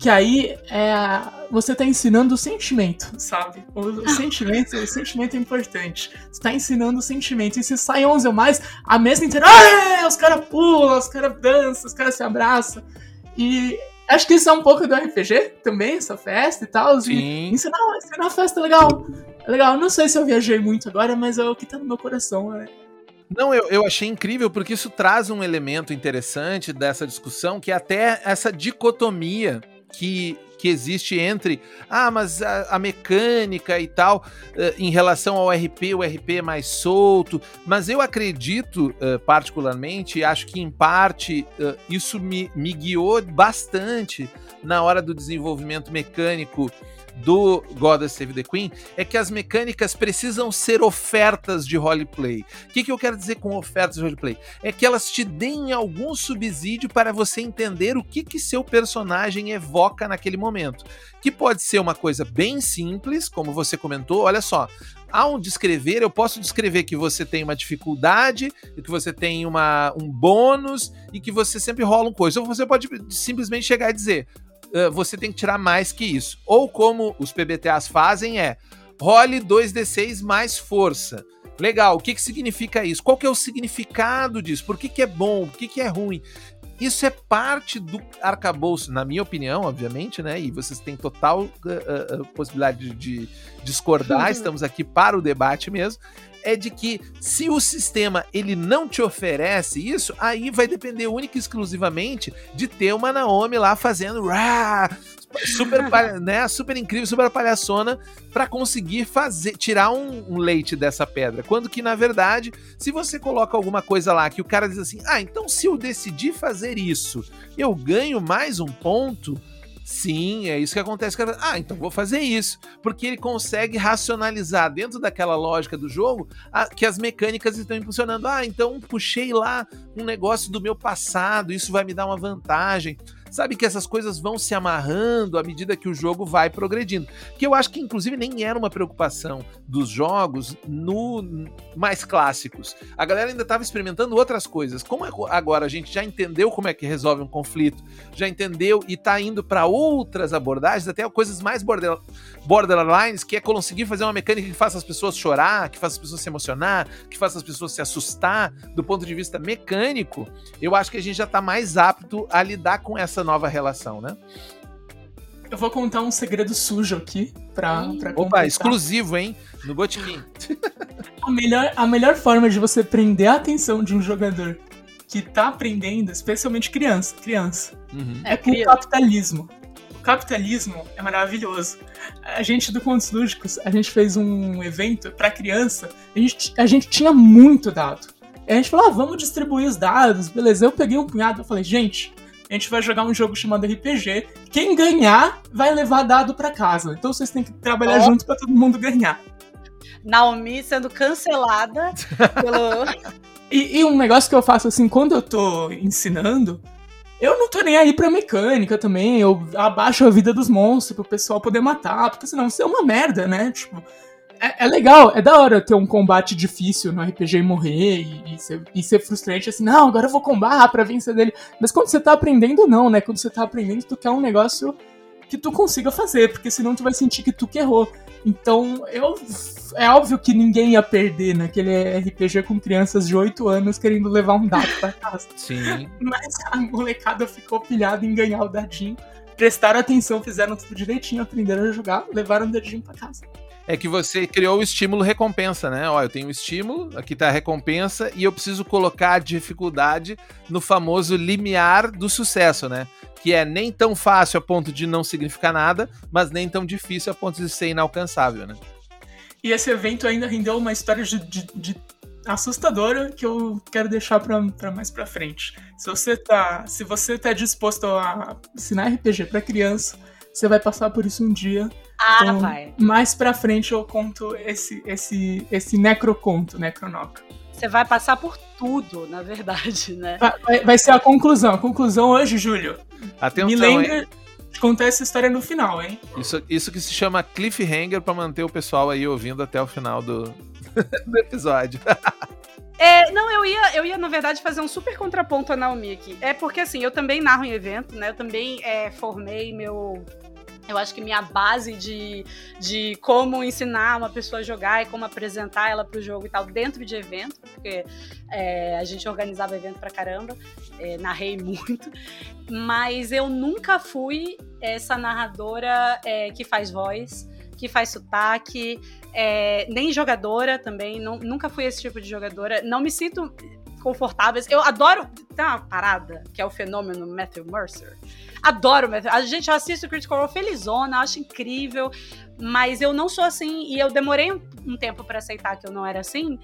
Que aí é, você tá ensinando o sentimento, sabe? O, o sentimento, o sentimento é importante. Você tá ensinando o sentimento. E se sai 11 ou mais, a mesa inteira, ah, os caras pulam, os caras dançam, os caras se abraçam. E acho que isso é um pouco do RPG também, essa festa e tal. Sim. ensinar, ensinar a festa é legal. É legal. Não sei se eu viajei muito agora, mas é o que tá no meu coração. É, não, eu, eu achei incrível porque isso traz um elemento interessante dessa discussão, que é até essa dicotomia que, que existe entre, ah, mas a, a mecânica e tal, uh, em relação ao RP, o RP é mais solto, mas eu acredito, uh, particularmente, acho que em parte uh, isso me, me guiou bastante na hora do desenvolvimento mecânico do God Save the Queen é que as mecânicas precisam ser ofertas de roleplay. O que, que eu quero dizer com ofertas de roleplay? É que elas te deem algum subsídio para você entender o que, que seu personagem evoca naquele momento. Que pode ser uma coisa bem simples, como você comentou, olha só. Ao descrever, eu posso descrever que você tem uma dificuldade, que você tem uma, um bônus e que você sempre rola um coisa. Ou você pode simplesmente chegar e dizer: você tem que tirar mais que isso. Ou como os PBTAs fazem é role 2d6 mais força. Legal, o que, que significa isso? Qual que é o significado disso? Por que, que é bom? Por que, que é ruim? Isso é parte do arcabouço, na minha opinião, obviamente, né? E vocês têm total uh, uh, possibilidade de discordar, estamos aqui para o debate mesmo é de que se o sistema ele não te oferece isso, aí vai depender única e exclusivamente de ter uma Naomi lá fazendo rah, super, né, super incrível, super palhaçona para conseguir fazer tirar um, um, leite dessa pedra. Quando que na verdade, se você coloca alguma coisa lá que o cara diz assim: "Ah, então se eu decidir fazer isso, eu ganho mais um ponto", Sim, é isso que acontece. Ah, então vou fazer isso. Porque ele consegue racionalizar dentro daquela lógica do jogo a, que as mecânicas estão impulsionando. Ah, então puxei lá um negócio do meu passado, isso vai me dar uma vantagem sabe que essas coisas vão se amarrando à medida que o jogo vai progredindo. Que eu acho que inclusive nem era uma preocupação dos jogos no mais clássicos. A galera ainda estava experimentando outras coisas. Como agora a gente já entendeu como é que resolve um conflito, já entendeu e está indo para outras abordagens, até coisas mais borderlines, que é conseguir fazer uma mecânica que faça as pessoas chorar, que faça as pessoas se emocionar, que faça as pessoas se assustar do ponto de vista mecânico. Eu acho que a gente já está mais apto a lidar com essa nova relação, né? Eu vou contar um segredo sujo aqui pra, pra Opa, completar. exclusivo, hein? No Botequim. a, melhor, a melhor forma de você prender a atenção de um jogador que tá aprendendo, especialmente criança, criança, uhum. é com o capitalismo. Capitalismo é maravilhoso. A gente do Contos Lúdicos, a gente fez um evento para criança, a gente, a gente tinha muito dado. E a gente falou, ah, vamos distribuir os dados, beleza. Eu peguei um punhado e falei, gente, a gente vai jogar um jogo chamado RPG. Quem ganhar vai levar dado para casa. Então vocês têm que trabalhar oh. junto para todo mundo ganhar. Naomi sendo cancelada pelo. E, e, um negócio que eu faço assim, quando eu tô ensinando, eu não tô nem aí pra mecânica também. Eu abaixo a vida dos monstros pro pessoal poder matar, porque senão isso é uma merda, né? Tipo, é, é, legal, é da hora ter um combate difícil no RPG e morrer e, e, ser, e ser frustrante assim, não, agora eu vou combar pra vencer dele. Mas quando você tá aprendendo, não, né? Quando você tá aprendendo, tu quer um negócio que tu consiga fazer, porque senão tu vai sentir que tu que errou. Então, eu. É óbvio que ninguém ia perder naquele RPG com crianças de 8 anos querendo levar um dado pra casa. Sim. Mas a molecada ficou pilhada em ganhar o dadinho. Prestaram atenção, fizeram tudo direitinho, aprenderam a jogar, levaram o dadinho pra casa. É que você criou o estímulo recompensa, né? Ó, eu tenho o estímulo, aqui tá a recompensa, e eu preciso colocar a dificuldade no famoso limiar do sucesso, né? Que é nem tão fácil a ponto de não significar nada, mas nem tão difícil a ponto de ser inalcançável, né? E esse evento ainda rendeu uma história de, de, de assustadora que eu quero deixar para mais para frente. Se você tá, se você tá disposto a ensinar RPG para criança, você vai passar por isso um dia. Ah, então, vai. Mais para frente eu conto esse esse esse necroconto, necronoca. Você vai passar por tudo, na verdade, né? Vai, vai ser a conclusão. A conclusão hoje, Júlio. Atenção, me lembra hein? de contar essa história no final, hein? Isso, isso que se chama cliffhanger para manter o pessoal aí ouvindo até o final do, do episódio. É, não, eu ia, eu ia, na verdade, fazer um super contraponto a Naomi aqui. É porque, assim, eu também narro em evento, né? Eu também é, formei meu eu acho que minha base de, de como ensinar uma pessoa a jogar e como apresentar ela para o jogo e tal dentro de evento, porque é, a gente organizava evento pra caramba, é, narrei muito, mas eu nunca fui essa narradora é, que faz voz, que faz sotaque, é, nem jogadora também, não, nunca fui esse tipo de jogadora, não me sinto confortável. Eu adoro. Tem uma parada que é o fenômeno Matthew Mercer Adoro A gente assiste o Critical Role felizona, acho incrível, mas eu não sou assim e eu demorei um, um tempo para aceitar que eu não era assim.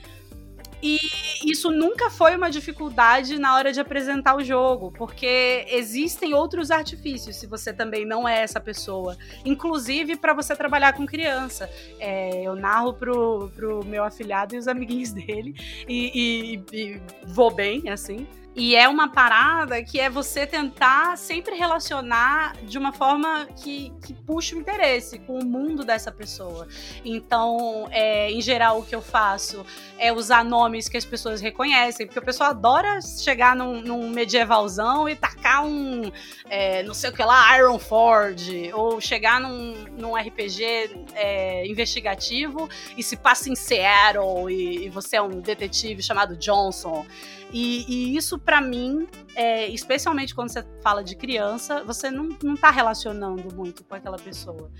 E isso nunca foi uma dificuldade na hora de apresentar o jogo, porque existem outros artifícios se você também não é essa pessoa. Inclusive para você trabalhar com criança. É, eu narro pro, pro meu afilhado e os amiguinhos dele, e, e, e vou bem, assim. E é uma parada que é você tentar sempre relacionar de uma forma que, que puxa o interesse com o mundo dessa pessoa. Então, é, em geral, o que eu faço é usar nomes que as pessoas reconhecem, porque o pessoal adora chegar num, num medievalzão e tacar um, é, não sei o que lá, Iron Ford, ou chegar num, num RPG é, investigativo e se passa em Seattle e, e você é um detetive chamado Johnson. E, e isso, para mim, é, especialmente quando você fala de criança, você não, não tá relacionando muito com aquela pessoa.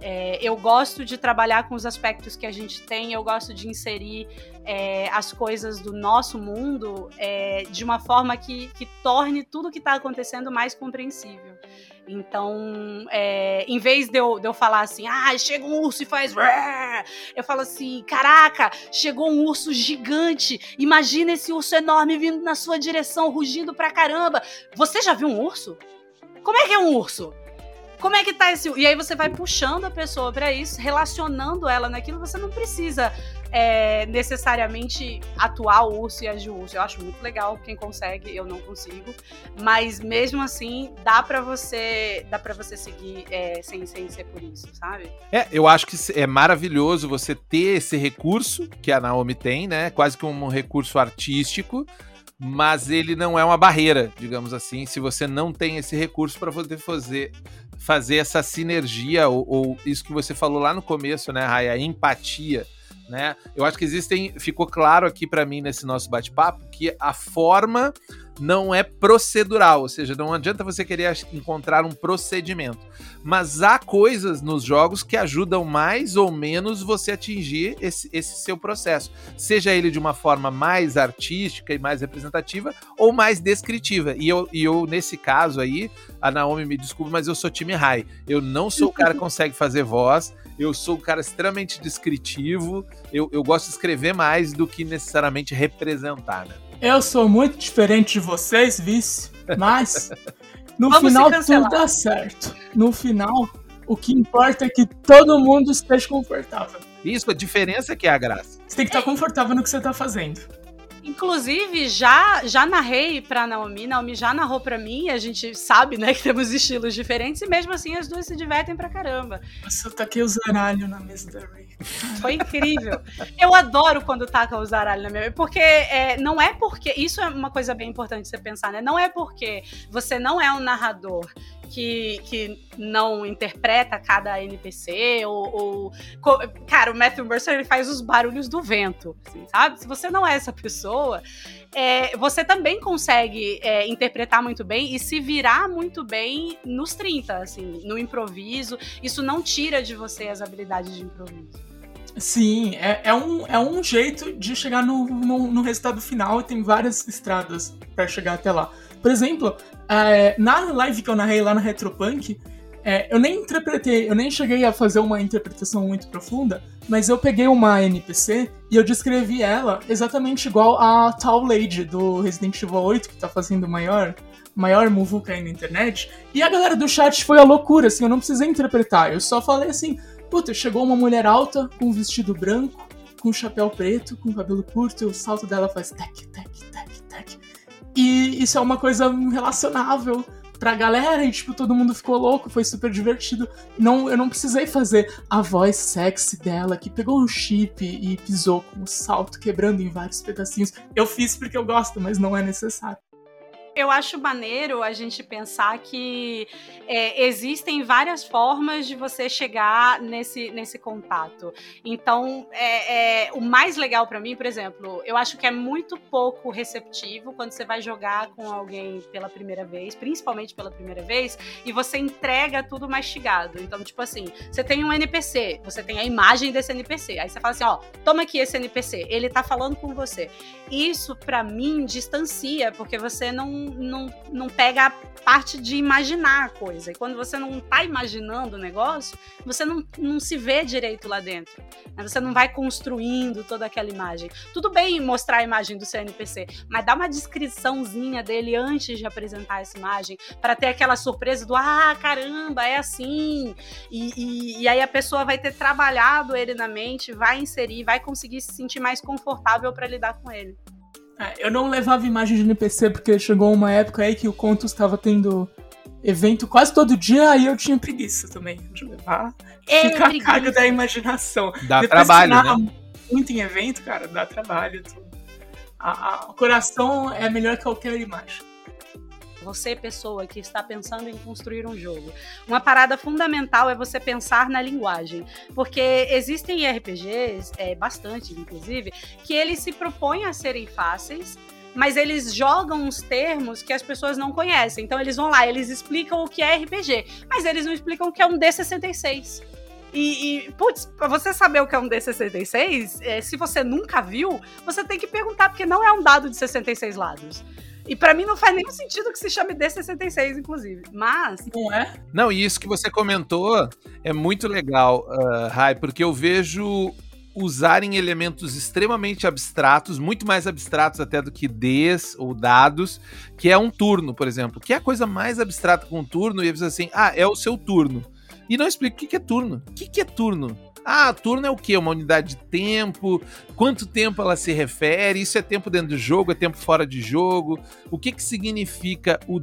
É, eu gosto de trabalhar com os aspectos que a gente tem, eu gosto de inserir é, as coisas do nosso mundo é, de uma forma que, que torne tudo que está acontecendo mais compreensível. Então, é, em vez de eu, de eu falar assim, ah, chega um urso e faz. Eu falo assim, caraca, chegou um urso gigante. Imagina esse urso enorme vindo na sua direção, rugindo pra caramba. Você já viu um urso? Como é que é um urso? Como é que tá esse. E aí você vai puxando a pessoa para isso, relacionando ela naquilo. Você não precisa é, necessariamente atuar o urso e agir o. Eu acho muito legal quem consegue, eu não consigo. Mas mesmo assim, dá para você dá para você seguir é, sem, sem ser por isso, sabe? É, eu acho que é maravilhoso você ter esse recurso que a Naomi tem, né? Quase que um recurso artístico mas ele não é uma barreira, digamos assim, se você não tem esse recurso para poder fazer, fazer essa sinergia, ou, ou, isso que você falou lá no começo, né, Raya, a empatia né? Eu acho que existem, ficou claro aqui para mim nesse nosso bate-papo que a forma não é procedural, ou seja, não adianta você querer encontrar um procedimento, mas há coisas nos jogos que ajudam mais ou menos você atingir esse, esse seu processo, seja ele de uma forma mais artística e mais representativa ou mais descritiva. E eu, e eu nesse caso aí, a Naomi me desculpe, mas eu sou time high. Eu não sou o cara que consegue fazer voz, eu sou um cara extremamente descritivo, eu, eu gosto de escrever mais do que necessariamente representar, né? Eu sou muito diferente de vocês, vice, mas no Vamos final tudo dá certo. No final, o que importa é que todo mundo esteja confortável. Isso, a diferença é que é a graça. Você tem que estar confortável no que você está fazendo. Inclusive, já, já narrei pra Naomi, Naomi já narrou pra mim, a gente sabe, né, que temos estilos diferentes, e mesmo assim as duas se divertem pra caramba. Nossa, eu taquei o zaralho na mesa da Ray. Foi incrível. Eu adoro quando taca o zaralho na minha mesa, porque é, não é porque. Isso é uma coisa bem importante você pensar, né? Não é porque você não é um narrador que, que não interpreta cada NPC, ou, ou, Cara, o Matthew Mercer ele faz os barulhos do vento, assim, sabe? Se você não é essa pessoa, é, você também consegue é, interpretar muito bem e se virar muito bem nos 30, assim, no improviso. Isso não tira de você as habilidades de improviso. Sim, é, é, um, é um jeito de chegar no, no, no resultado final e tem várias estradas para chegar até lá. Por exemplo, é, na live que eu narrei lá na Retropunk, é, eu nem interpretei, eu nem cheguei a fazer uma interpretação muito profunda, mas eu peguei uma NPC e eu descrevi ela exatamente igual a tal Lady do Resident Evil 8, que tá fazendo maior, maior muvuca aí na internet. E a galera do chat foi a loucura, assim, eu não precisei interpretar, eu só falei assim, puta, chegou uma mulher alta, com um vestido branco, com um chapéu preto, com cabelo curto, e o salto dela faz tec, tec. E isso é uma coisa relacionável pra galera e, tipo, todo mundo ficou louco, foi super divertido. Não, eu não precisei fazer a voz sexy dela, que pegou um chip e pisou com o salto, quebrando em vários pedacinhos. Eu fiz porque eu gosto, mas não é necessário. Eu acho maneiro a gente pensar que é, existem várias formas de você chegar nesse, nesse contato. Então, é, é o mais legal para mim, por exemplo, eu acho que é muito pouco receptivo quando você vai jogar com alguém pela primeira vez, principalmente pela primeira vez, e você entrega tudo mastigado. Então, tipo assim, você tem um NPC, você tem a imagem desse NPC, aí você fala assim, ó, toma aqui esse NPC, ele tá falando com você. Isso, para mim, distancia, porque você não não, não pega a parte de imaginar a coisa. E quando você não está imaginando o negócio, você não, não se vê direito lá dentro. Né? Você não vai construindo toda aquela imagem. Tudo bem mostrar a imagem do seu NPC, mas dá uma descriçãozinha dele antes de apresentar essa imagem, para ter aquela surpresa do ah, caramba, é assim. E, e, e aí a pessoa vai ter trabalhado ele na mente, vai inserir, vai conseguir se sentir mais confortável para lidar com ele. É, eu não levava imagem de NPC porque chegou uma época aí que o Conto estava tendo evento quase todo dia, aí eu tinha preguiça também de levar. É, Fica a carga da imaginação. Dá Depois trabalho, né? Muito em evento, cara, dá trabalho. A, a, o coração é melhor que qualquer imagem. Você, pessoa que está pensando em construir um jogo, uma parada fundamental é você pensar na linguagem. Porque existem RPGs, é, bastante inclusive, que eles se propõem a serem fáceis, mas eles jogam uns termos que as pessoas não conhecem. Então eles vão lá, eles explicam o que é RPG, mas eles não explicam o que é um D66. E, e putz, pra você saber o que é um D66, é, se você nunca viu, você tem que perguntar, porque não é um dado de 66 lados. E para mim não faz nenhum sentido que se chame D66, inclusive. Mas. Não é? Não, e isso que você comentou é muito legal, uh, Rai, porque eu vejo usarem elementos extremamente abstratos, muito mais abstratos até do que Ds ou dados, que é um turno, por exemplo. Que é a coisa mais abstrata com um turno, e eles assim, ah, é o seu turno. E não explica o que é turno. O que é turno? Ah, turno é o quê? Uma unidade de tempo? Quanto tempo ela se refere? Isso é tempo dentro do jogo? É tempo fora de jogo? O que, que significa o,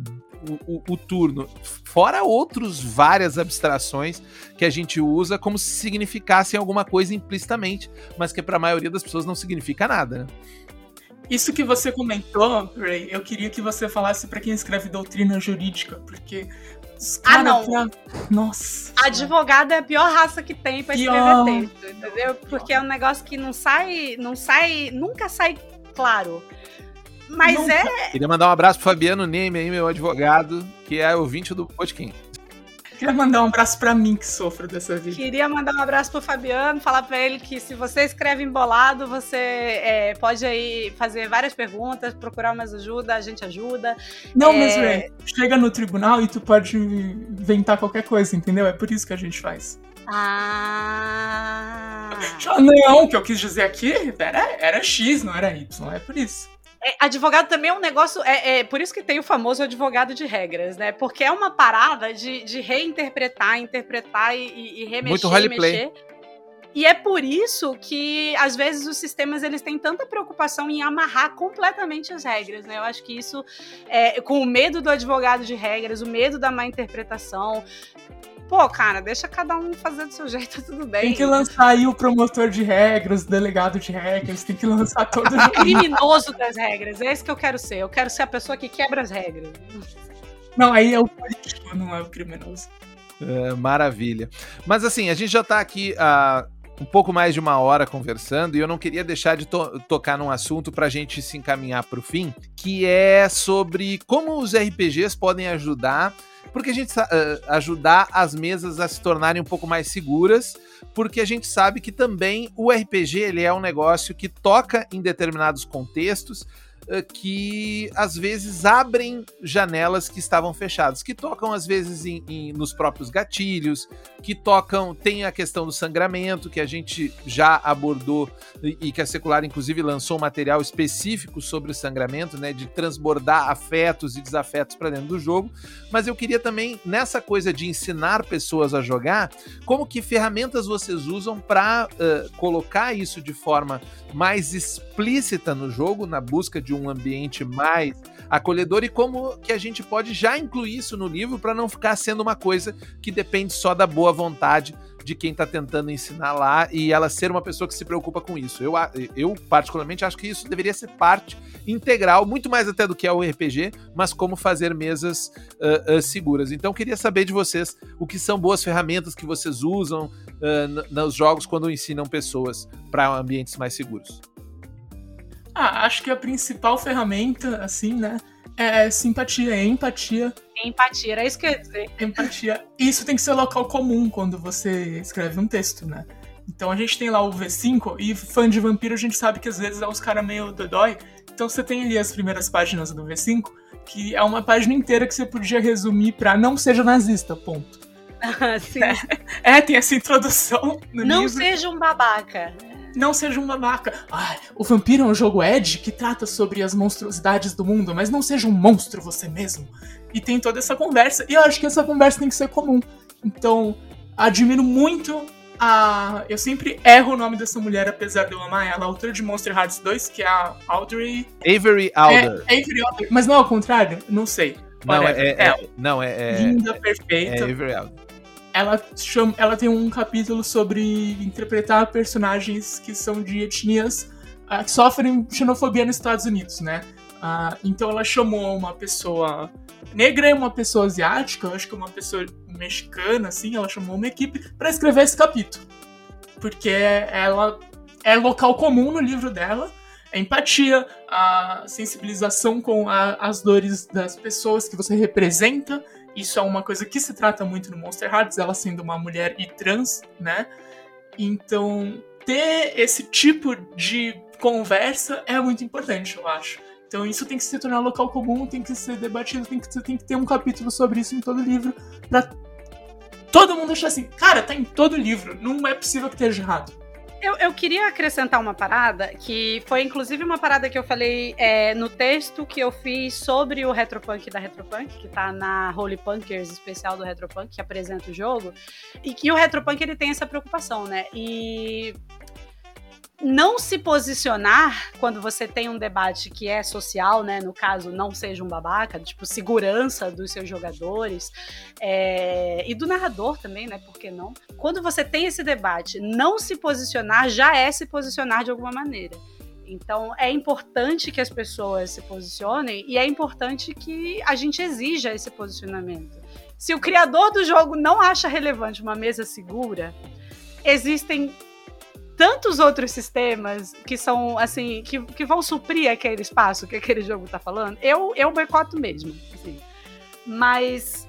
o, o, turno? Fora outros várias abstrações que a gente usa como se significassem alguma coisa implicitamente, mas que para a maioria das pessoas não significa nada, né? Isso que você comentou, Ray, eu queria que você falasse para quem escreve doutrina jurídica, porque ah, não. Pra... Nossa. Advogado é a pior raça que tem pra pior. escrever texto, entendeu? Porque é um negócio que não sai, não sai, nunca sai claro. Mas nunca. é. Queria mandar um abraço pro Fabiano Neme aí, meu advogado, que é ouvinte do podcast. Queria mandar um abraço para mim que sofro dessa vida. Queria mandar um abraço pro Fabiano, falar para ele que se você escreve embolado, você é, pode aí fazer várias perguntas, procurar mais ajuda, a gente ajuda. Não, é... mas é, chega no tribunal e tu pode inventar qualquer coisa, entendeu? É por isso que a gente faz. Ah. Não, o que eu quis dizer aqui era, era X, não era Y, é por isso. É, advogado também é um negócio. É, é, por isso que tem o famoso advogado de regras, né? Porque é uma parada de, de reinterpretar, interpretar e, e remexer. Muito roleplay. E é por isso que, às vezes, os sistemas eles têm tanta preocupação em amarrar completamente as regras, né? Eu acho que isso, é, com o medo do advogado de regras, o medo da má interpretação, pô, cara, deixa cada um fazer do seu jeito, tudo bem. Tem que lançar aí o promotor de regras, o delegado de regras, tem que lançar todo o criminoso das regras. É esse que eu quero ser. Eu quero ser a pessoa que quebra as regras. Não, aí é o político, não é o criminoso. É, maravilha. Mas assim, a gente já tá aqui há um pouco mais de uma hora conversando e eu não queria deixar de to tocar num assunto para a gente se encaminhar para o fim, que é sobre como os RPGs podem ajudar porque a gente uh, ajudar as mesas a se tornarem um pouco mais seguras, porque a gente sabe que também o RPG ele é um negócio que toca em determinados contextos que às vezes abrem janelas que estavam fechadas, que tocam às vezes em, em, nos próprios gatilhos, que tocam, tem a questão do sangramento, que a gente já abordou e, e que a Secular inclusive lançou um material específico sobre o sangramento, né, de transbordar afetos e desafetos para dentro do jogo, mas eu queria também, nessa coisa de ensinar pessoas a jogar, como que ferramentas vocês usam para uh, colocar isso de forma mais explícita no jogo, na busca de um ambiente mais acolhedor e como que a gente pode já incluir isso no livro para não ficar sendo uma coisa que depende só da boa vontade de quem está tentando ensinar lá e ela ser uma pessoa que se preocupa com isso. Eu, eu, particularmente, acho que isso deveria ser parte integral, muito mais até do que é o RPG, mas como fazer mesas uh, uh, seguras. Então, queria saber de vocês o que são boas ferramentas que vocês usam uh, nos jogos quando ensinam pessoas para ambientes mais seguros. Ah, acho que a principal ferramenta, assim, né, é simpatia, é empatia. Empatia, era isso que eu ia dizer. Empatia. Isso tem que ser local comum quando você escreve um texto, né? Então a gente tem lá o V5, e fã de vampiro a gente sabe que às vezes é uns caras meio dodói. Então você tem ali as primeiras páginas do V5, que é uma página inteira que você podia resumir pra não seja nazista, ponto. Sim. É, é, tem essa introdução no Não livro. seja um babaca não seja um babaca. Ah, o Vampiro é um jogo Edge que trata sobre as monstruosidades do mundo, mas não seja um monstro você mesmo. E tem toda essa conversa, e eu acho que essa conversa tem que ser comum. Então, admiro muito a. Eu sempre erro o nome dessa mulher, apesar de eu amar ela, a autora de Monster Hearts 2, que é a Audrey. Avery Alder. É, Avery Alder. Mas não é ao contrário? Não sei. Não, é, é, é, não, é, é. Linda, perfeita. É Avery Alder ela, chama, ela tem um capítulo sobre interpretar personagens que são de etnias uh, que sofrem xenofobia nos Estados Unidos, né? Uh, então ela chamou uma pessoa negra e uma pessoa asiática, acho que uma pessoa mexicana, assim, ela chamou uma equipe para escrever esse capítulo. Porque ela é local comum no livro dela, a é empatia, a sensibilização com a, as dores das pessoas que você representa, isso é uma coisa que se trata muito no Monster Hearts, ela sendo uma mulher e trans, né? Então, ter esse tipo de conversa é muito importante, eu acho. Então isso tem que se tornar local comum, tem que ser debatido, tem que, tem que ter um capítulo sobre isso em todo livro, pra todo mundo achar assim, cara, tá em todo livro, não é possível que esteja errado. Eu, eu, queria acrescentar uma parada, que foi inclusive uma parada que eu falei é, no texto que eu fiz sobre o Retropunk da Retropunk, que tá na Holy Punkers especial do Retropunk, que apresenta o jogo, e que o Retropunk ele tem essa preocupação, né? E não se posicionar quando você tem um debate que é social, né? No caso, não seja um babaca, tipo, segurança dos seus jogadores é, e do narrador também, né? Por que não? Quando você tem esse debate, não se posicionar já é se posicionar de alguma maneira. Então, é importante que as pessoas se posicionem e é importante que a gente exija esse posicionamento. Se o criador do jogo não acha relevante uma mesa segura, existem tantos outros sistemas que são, assim, que, que vão suprir aquele espaço que aquele jogo tá falando, eu, eu boicoto mesmo. Assim. Mas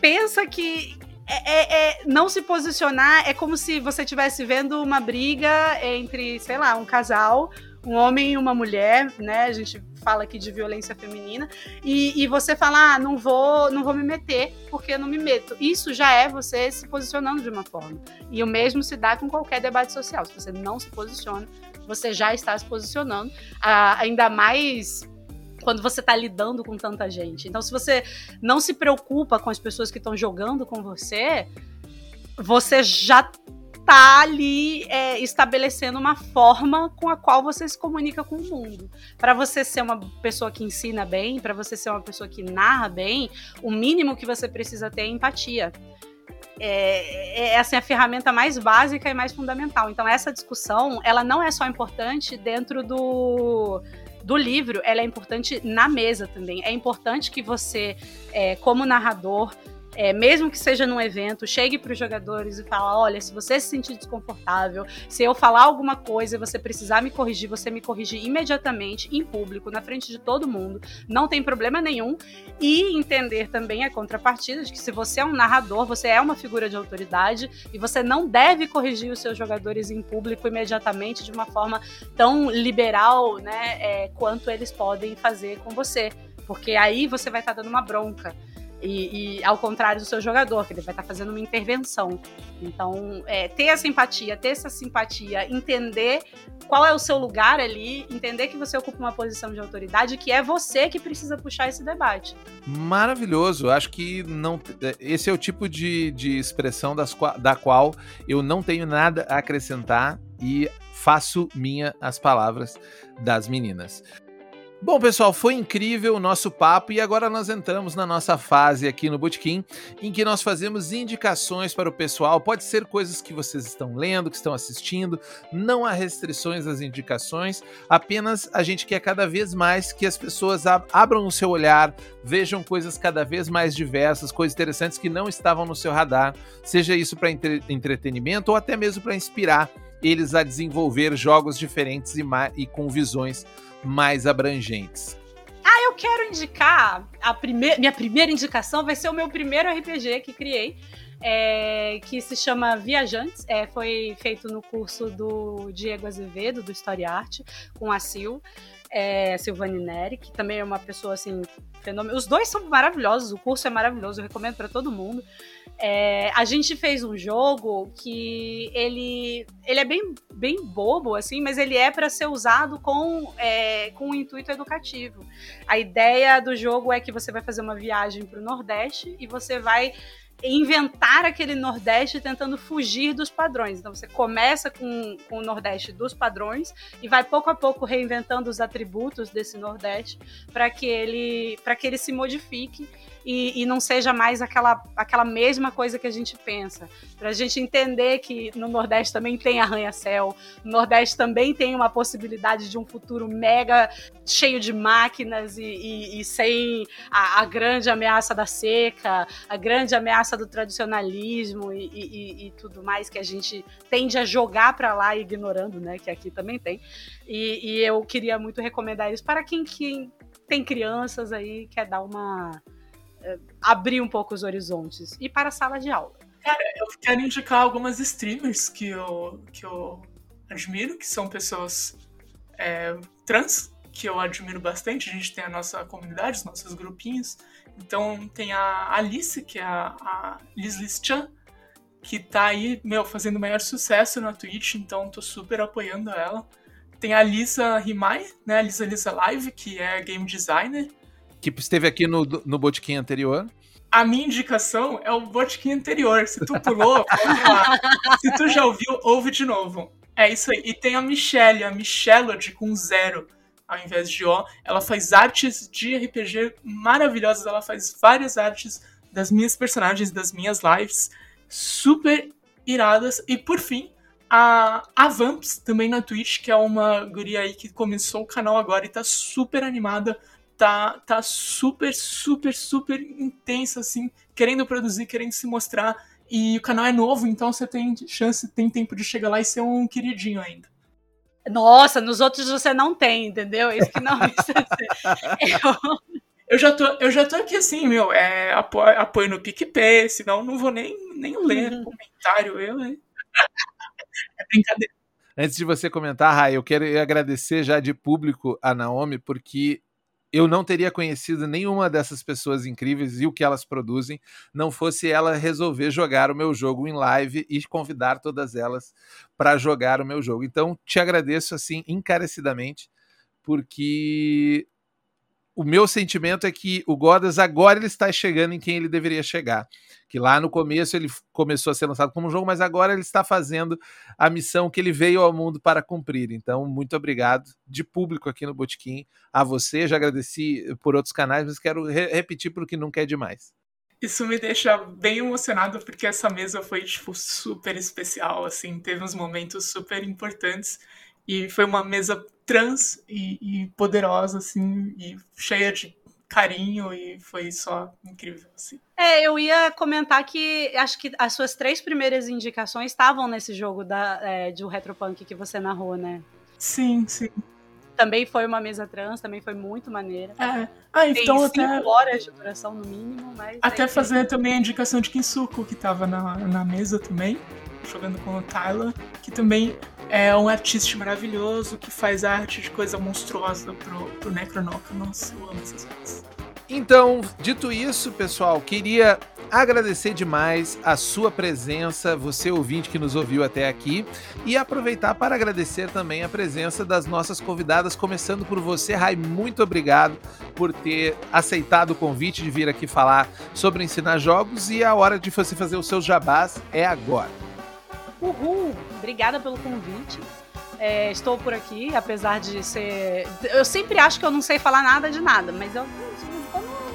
pensa que é, é, é, não se posicionar é como se você estivesse vendo uma briga entre, sei lá, um casal, um homem e uma mulher, né? A gente fala aqui de violência feminina, e, e você fala, ah, não vou, não vou me meter, porque eu não me meto. Isso já é você se posicionando de uma forma. E o mesmo se dá com qualquer debate social. Se você não se posiciona, você já está se posicionando, ah, ainda mais quando você está lidando com tanta gente. Então, se você não se preocupa com as pessoas que estão jogando com você, você já tá ali é, estabelecendo uma forma com a qual você se comunica com o mundo. Para você ser uma pessoa que ensina bem, para você ser uma pessoa que narra bem, o mínimo que você precisa ter é empatia. É, é assim a ferramenta mais básica e mais fundamental. Então essa discussão, ela não é só importante dentro do do livro, ela é importante na mesa também. É importante que você, é, como narrador, é, mesmo que seja num evento, chegue para os jogadores e fala: olha, se você se sentir desconfortável, se eu falar alguma coisa e você precisar me corrigir, você me corrigir imediatamente, em público, na frente de todo mundo, não tem problema nenhum. E entender também a contrapartida de que se você é um narrador, você é uma figura de autoridade e você não deve corrigir os seus jogadores em público imediatamente de uma forma tão liberal, né, é, quanto eles podem fazer com você. Porque aí você vai estar tá dando uma bronca. E, e, ao contrário do seu jogador, que ele vai estar fazendo uma intervenção. Então, é, ter essa empatia, ter essa simpatia, entender qual é o seu lugar ali, entender que você ocupa uma posição de autoridade, que é você que precisa puxar esse debate. Maravilhoso. Acho que não, esse é o tipo de, de expressão das, da qual eu não tenho nada a acrescentar e faço minha as palavras das meninas. Bom, pessoal, foi incrível o nosso papo e agora nós entramos na nossa fase aqui no Bootkin, em que nós fazemos indicações para o pessoal. Pode ser coisas que vocês estão lendo, que estão assistindo, não há restrições às indicações, apenas a gente quer cada vez mais que as pessoas abram o seu olhar, vejam coisas cada vez mais diversas, coisas interessantes que não estavam no seu radar, seja isso para entre entretenimento ou até mesmo para inspirar eles a desenvolver jogos diferentes e, e com visões mais abrangentes. Ah, eu quero indicar a primeira, minha primeira indicação vai ser o meu primeiro RPG que criei, é, que se chama Viajantes. É, foi feito no curso do Diego Azevedo do História Arte com a Sil é, Silvani Neri, que também é uma pessoa assim, fenômeno. Os dois são maravilhosos, o curso é maravilhoso, eu recomendo para todo mundo. É, a gente fez um jogo que ele, ele é bem, bem bobo, assim, mas ele é para ser usado com, é, com um intuito educativo. A ideia do jogo é que você vai fazer uma viagem para o Nordeste e você vai inventar aquele Nordeste tentando fugir dos padrões. Então você começa com, com o Nordeste dos padrões e vai pouco a pouco reinventando os atributos desse Nordeste para que ele para que ele se modifique e, e, não seja mais aquela, aquela mesma coisa que a gente pensa. Para a gente entender que no Nordeste também tem arranha-céu, no Nordeste também tem uma possibilidade de um futuro mega cheio de máquinas e, e, e sem a, a, grande ameaça da seca, a grande ameaça do tradicionalismo e, tudo mais que a gente tende a jogar para lá ignorando, né? Que aqui também tem. E, eu queria muito recomendar isso para quem, quem tem crianças aí quer dar uma é, abrir um pouco os horizontes e para a sala de aula. Cara, eu quero indicar algumas streamers que eu, que eu admiro, que são pessoas é, trans, que eu admiro bastante. A gente tem a nossa comunidade, os nossos grupinhos. Então tem a Alice, que é a, a Liz Liz Chan, que tá aí, meu, fazendo maior sucesso na Twitch, então tô super apoiando ela. Tem a Lisa Rimai, né, a Lisa Lisa Live, que é game designer, que esteve aqui no, no botiquim anterior. A minha indicação é o botiquim anterior. Se tu pulou, pode lá. Se tu já ouviu, ouve de novo. É isso aí. E tem a Michelle, a Michelode com zero ao invés de O. Ela faz artes de RPG maravilhosas. Ela faz várias artes das minhas personagens, das minhas lives, super iradas. E por fim, a, a Vamps, também na Twitch, que é uma guria aí que começou o canal agora e tá super animada tá, tá super, super, super intensa, assim, querendo produzir, querendo se mostrar. E o canal é novo, então você tem chance, tem tempo de chegar lá e ser um queridinho ainda. Nossa, nos outros você não tem, entendeu? Isso que não eu... eu já tô, eu já tô aqui assim, meu, é, apoio, apoio no PicPay, senão não vou nem, nem ler uhum. comentário, eu, hein? é brincadeira. Antes de você comentar, Rai, eu quero agradecer já de público a Naomi, porque eu não teria conhecido nenhuma dessas pessoas incríveis e o que elas produzem, não fosse ela resolver jogar o meu jogo em live e convidar todas elas para jogar o meu jogo. Então, te agradeço assim encarecidamente, porque o meu sentimento é que o Godas agora ele está chegando em quem ele deveria chegar. Que lá no começo ele começou a ser lançado como jogo, mas agora ele está fazendo a missão que ele veio ao mundo para cumprir. Então, muito obrigado de público aqui no Botequim a você. Já agradeci por outros canais, mas quero re repetir porque nunca é demais. Isso me deixa bem emocionado porque essa mesa foi tipo super especial, assim, teve uns momentos super importantes e foi uma mesa trans e, e, poderosa, assim, e cheia de carinho e foi só incrível, assim. É, eu ia comentar que acho que as suas três primeiras indicações estavam nesse jogo da, é, de Retropunk que você narrou, né? Sim, sim. Também foi uma mesa trans, também foi muito maneira. É. Ah, então Tem até. horas de duração no mínimo, mas. Até aí- fazer também a indicação de Kinsuko, que tava na, na mesa também, jogando com o Tyler, que também é um artista maravilhoso, que faz arte de coisa monstruosa pro, pro Necronoca. Nossa, eu amo essas coisas. Então, dito isso, pessoal, queria agradecer demais a sua presença, você ouvinte que nos ouviu até aqui, e aproveitar para agradecer também a presença das nossas convidadas, começando por você, Rai, muito obrigado por ter aceitado o convite de vir aqui falar sobre ensinar jogos e a hora de você fazer os seus jabás é agora. Uhul! Obrigada pelo convite. É, estou por aqui, apesar de ser. Eu sempre acho que eu não sei falar nada de nada, mas eu, eu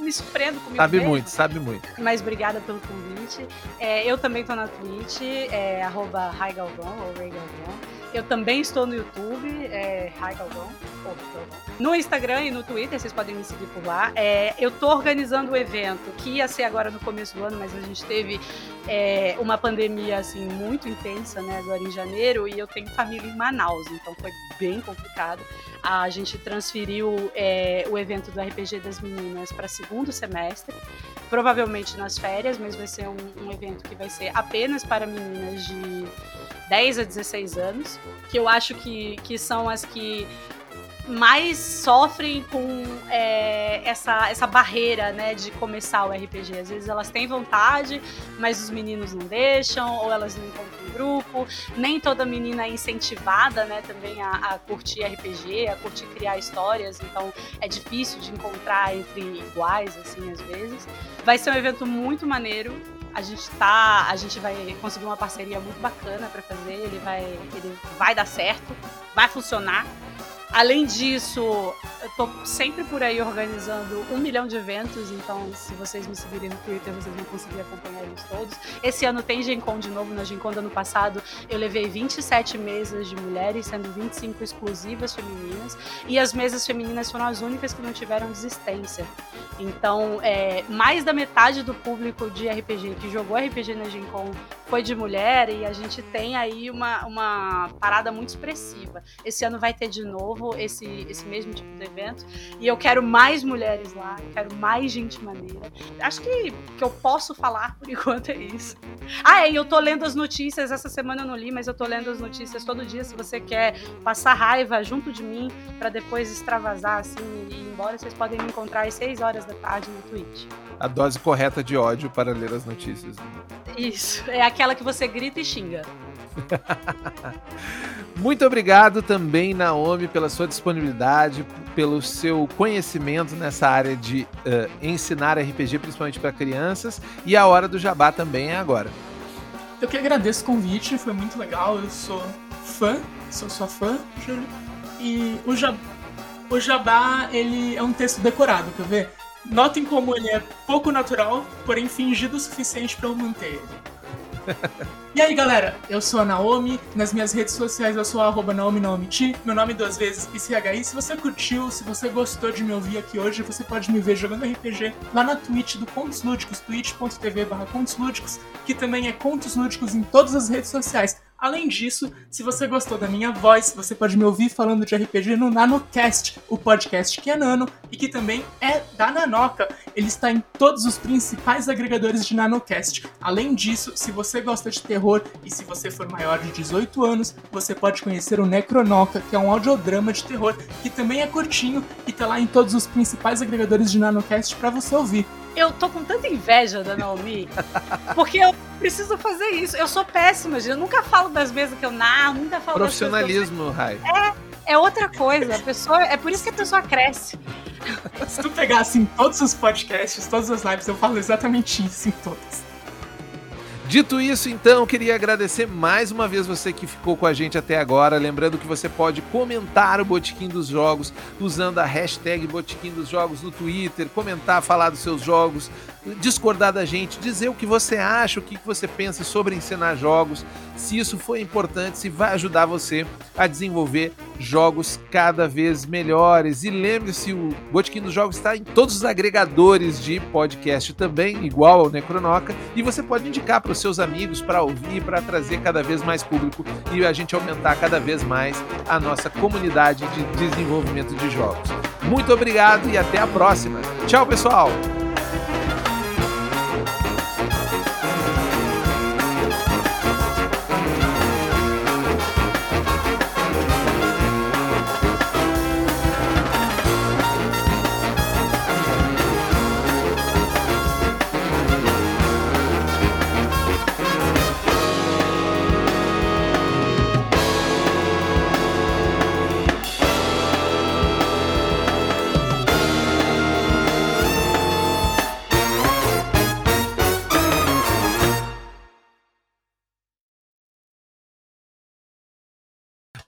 me surpreendo comigo. Sabe mesmo. muito, sabe muito. Mas obrigada pelo convite. É, eu também estou na Twitch, é, arroba Rai Galvão, ou Ray Galvão. Eu também estou no YouTube, é, Galvão, ou Galvão. No Instagram e no Twitter, vocês podem me seguir por lá. É, eu estou organizando o evento, que ia ser agora no começo do ano, mas a gente teve é, uma pandemia assim muito intensa, né, agora em janeiro, e eu tenho família em Manaus, então foi bem complicado. A gente transferiu é, o evento do RPG das meninas para segundo semestre, provavelmente nas férias, mas vai ser um, um evento que vai ser apenas para meninas de 10 a 16 anos, que eu acho que, que são as que mais sofrem com é, essa, essa barreira né, de começar o RPG. Às vezes elas têm vontade, mas os meninos não deixam, ou elas não encontram um grupo. Nem toda menina é incentivada né, também a, a curtir RPG, a curtir criar histórias, então é difícil de encontrar entre iguais, assim, às vezes. Vai ser um evento muito maneiro. A gente tá, a gente vai conseguir uma parceria muito bacana para fazer. Ele vai, ele vai dar certo, vai funcionar. Além disso, eu tô sempre por aí organizando um milhão de eventos, então se vocês me seguirem no Twitter, vocês vão conseguir acompanhar eles todos. Esse ano tem Gen Con de novo, na Gen Con do ano passado eu levei 27 mesas de mulheres, sendo 25 exclusivas femininas, e as mesas femininas foram as únicas que não tiveram desistência. Então, é, mais da metade do público de RPG que jogou RPG na Gen Con foi de mulher, e a gente tem aí uma, uma parada muito expressiva. Esse ano vai ter de novo esse, esse mesmo tipo de evento. E eu quero mais mulheres lá, quero mais gente maneira. Acho que que eu posso falar por enquanto é isso. Ah, e eu tô lendo as notícias, essa semana eu não li, mas eu tô lendo as notícias todo dia. Se você quer passar raiva junto de mim para depois extravasar assim e ir embora, vocês podem me encontrar às 6 horas da tarde no Twitch. A dose correta de ódio para ler as notícias. Isso, é aquela que você grita e xinga. Muito obrigado também, Naomi, pela sua disponibilidade, pelo seu conhecimento nessa área de uh, ensinar RPG, principalmente para crianças. E a hora do jabá também é agora. Eu que agradeço o convite, foi muito legal. Eu sou fã, sou sua fã, Júlio. E o jabá, o jabá, ele é um texto decorado, quer ver? Notem como ele é pouco natural, porém fingido o suficiente para eu manter ele. E aí galera, eu sou a Naomi, nas minhas redes sociais eu sou arroba Naomi Naomiti, meu nome duas vezes ICHI. Se você curtiu, se você gostou de me ouvir aqui hoje, você pode me ver jogando RPG lá na Twitch do Contos Lúdicos, twitch.tv barra Contos Lúdicos, que também é Contos Lúdicos em todas as redes sociais. Além disso, se você gostou da minha voz, você pode me ouvir falando de RPG no NanoCast, o podcast que é nano e que também é da Nanoca. Ele está em todos os principais agregadores de NanoCast. Além disso, se você gosta de terror e se você for maior de 18 anos, você pode conhecer o Necronoca, que é um audiodrama de terror que também é curtinho e tá lá em todos os principais agregadores de NanoCast para você ouvir. Eu tô com tanta inveja da Naomi, porque eu preciso fazer isso. Eu sou péssima, gente. Eu nunca falo das mesas que eu narro, nunca falo Profissionalismo, Rai. É outra coisa. A pessoa, é por isso que a pessoa cresce. Se tu pegar assim todos os podcasts, todas as lives, eu falo exatamente isso em todas. Dito isso, então, queria agradecer mais uma vez você que ficou com a gente até agora. Lembrando que você pode comentar o Botequim dos Jogos usando a hashtag Botequim dos Jogos no Twitter, comentar, falar dos seus jogos, discordar da gente, dizer o que você acha, o que você pensa sobre ensinar jogos, se isso foi importante, se vai ajudar você a desenvolver jogos cada vez melhores. E lembre-se, o Botequim dos Jogos está em todos os agregadores de podcast também, igual ao Necronoca, e você pode indicar para os seus amigos para ouvir, para trazer cada vez mais público e a gente aumentar cada vez mais a nossa comunidade de desenvolvimento de jogos. Muito obrigado e até a próxima. Tchau, pessoal!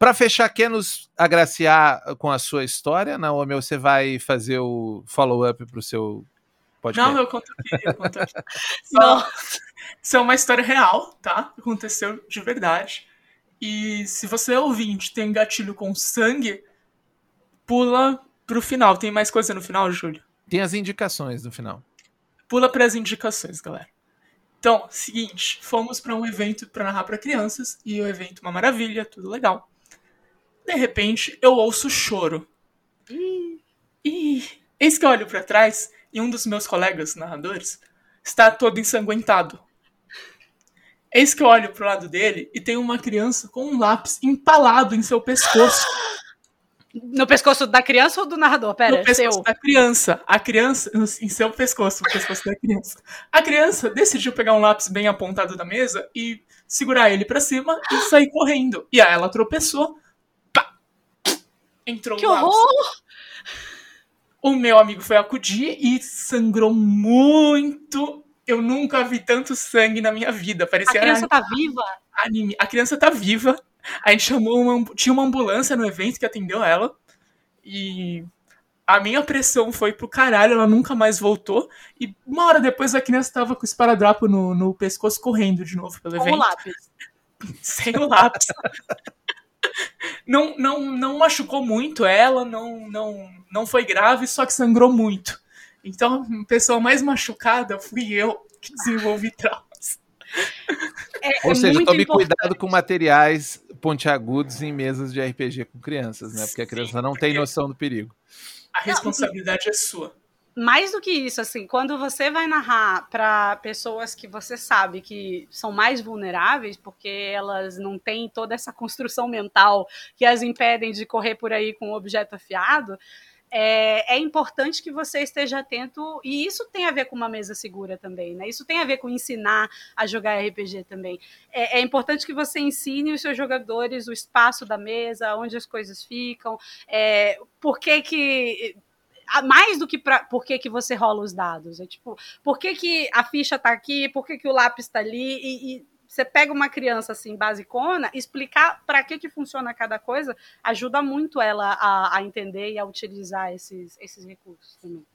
Para fechar, quer nos agraciar com a sua história, Naomi, ou você vai fazer o follow-up para o seu podcast? Não, eu conto aqui, eu conto aqui. Só, isso é uma história real, tá? Aconteceu de verdade. E se você ouvinte tem gatilho com sangue, pula pro final. Tem mais coisa no final, Júlio? Tem as indicações no final. Pula para as indicações, galera. Então, seguinte, fomos para um evento para narrar para crianças e o evento uma maravilha, tudo legal. De repente, eu ouço choro. E eis que eu olho para trás e um dos meus colegas narradores está todo ensanguentado. Eis que eu olho pro lado dele e tem uma criança com um lápis empalado em seu pescoço. No pescoço da criança ou do narrador? Pera, no pescoço seu. da criança. A criança, em seu pescoço, no pescoço da criança. A criança decidiu pegar um lápis bem apontado da mesa e segurar ele para cima e sair correndo. E aí ela tropeçou entrou Que o horror! O meu amigo foi acudir e sangrou muito. Eu nunca vi tanto sangue na minha vida. A Parecia criança tá viva? anime. A criança tá viva. A gente chamou uma, tinha uma ambulância no evento que atendeu ela. E a minha pressão foi pro caralho, ela nunca mais voltou. E uma hora depois a criança tava com o esparadrapo no, no pescoço correndo de novo pelo Com o evento. lápis. Sem o lápis. Não, não, não machucou muito ela, não, não, não foi grave, só que sangrou muito. Então, a pessoa mais machucada fui eu que desenvolvi traumas. É, Ou é seja, muito tome importante. cuidado com materiais pontiagudos em mesas de RPG com crianças, né? Porque a criança não tem noção do perigo. A responsabilidade é sua. Mais do que isso, assim, quando você vai narrar para pessoas que você sabe que são mais vulneráveis, porque elas não têm toda essa construção mental que as impedem de correr por aí com um objeto afiado, é, é importante que você esteja atento, e isso tem a ver com uma mesa segura também, né? Isso tem a ver com ensinar a jogar RPG também. É, é importante que você ensine os seus jogadores o espaço da mesa, onde as coisas ficam, é, por que que mais do que pra, por que, que você rola os dados. É tipo, por que, que a ficha tá aqui, por que, que o lápis tá ali, e, e você pega uma criança assim, basicona, explicar para que, que funciona cada coisa, ajuda muito ela a, a entender e a utilizar esses, esses recursos também.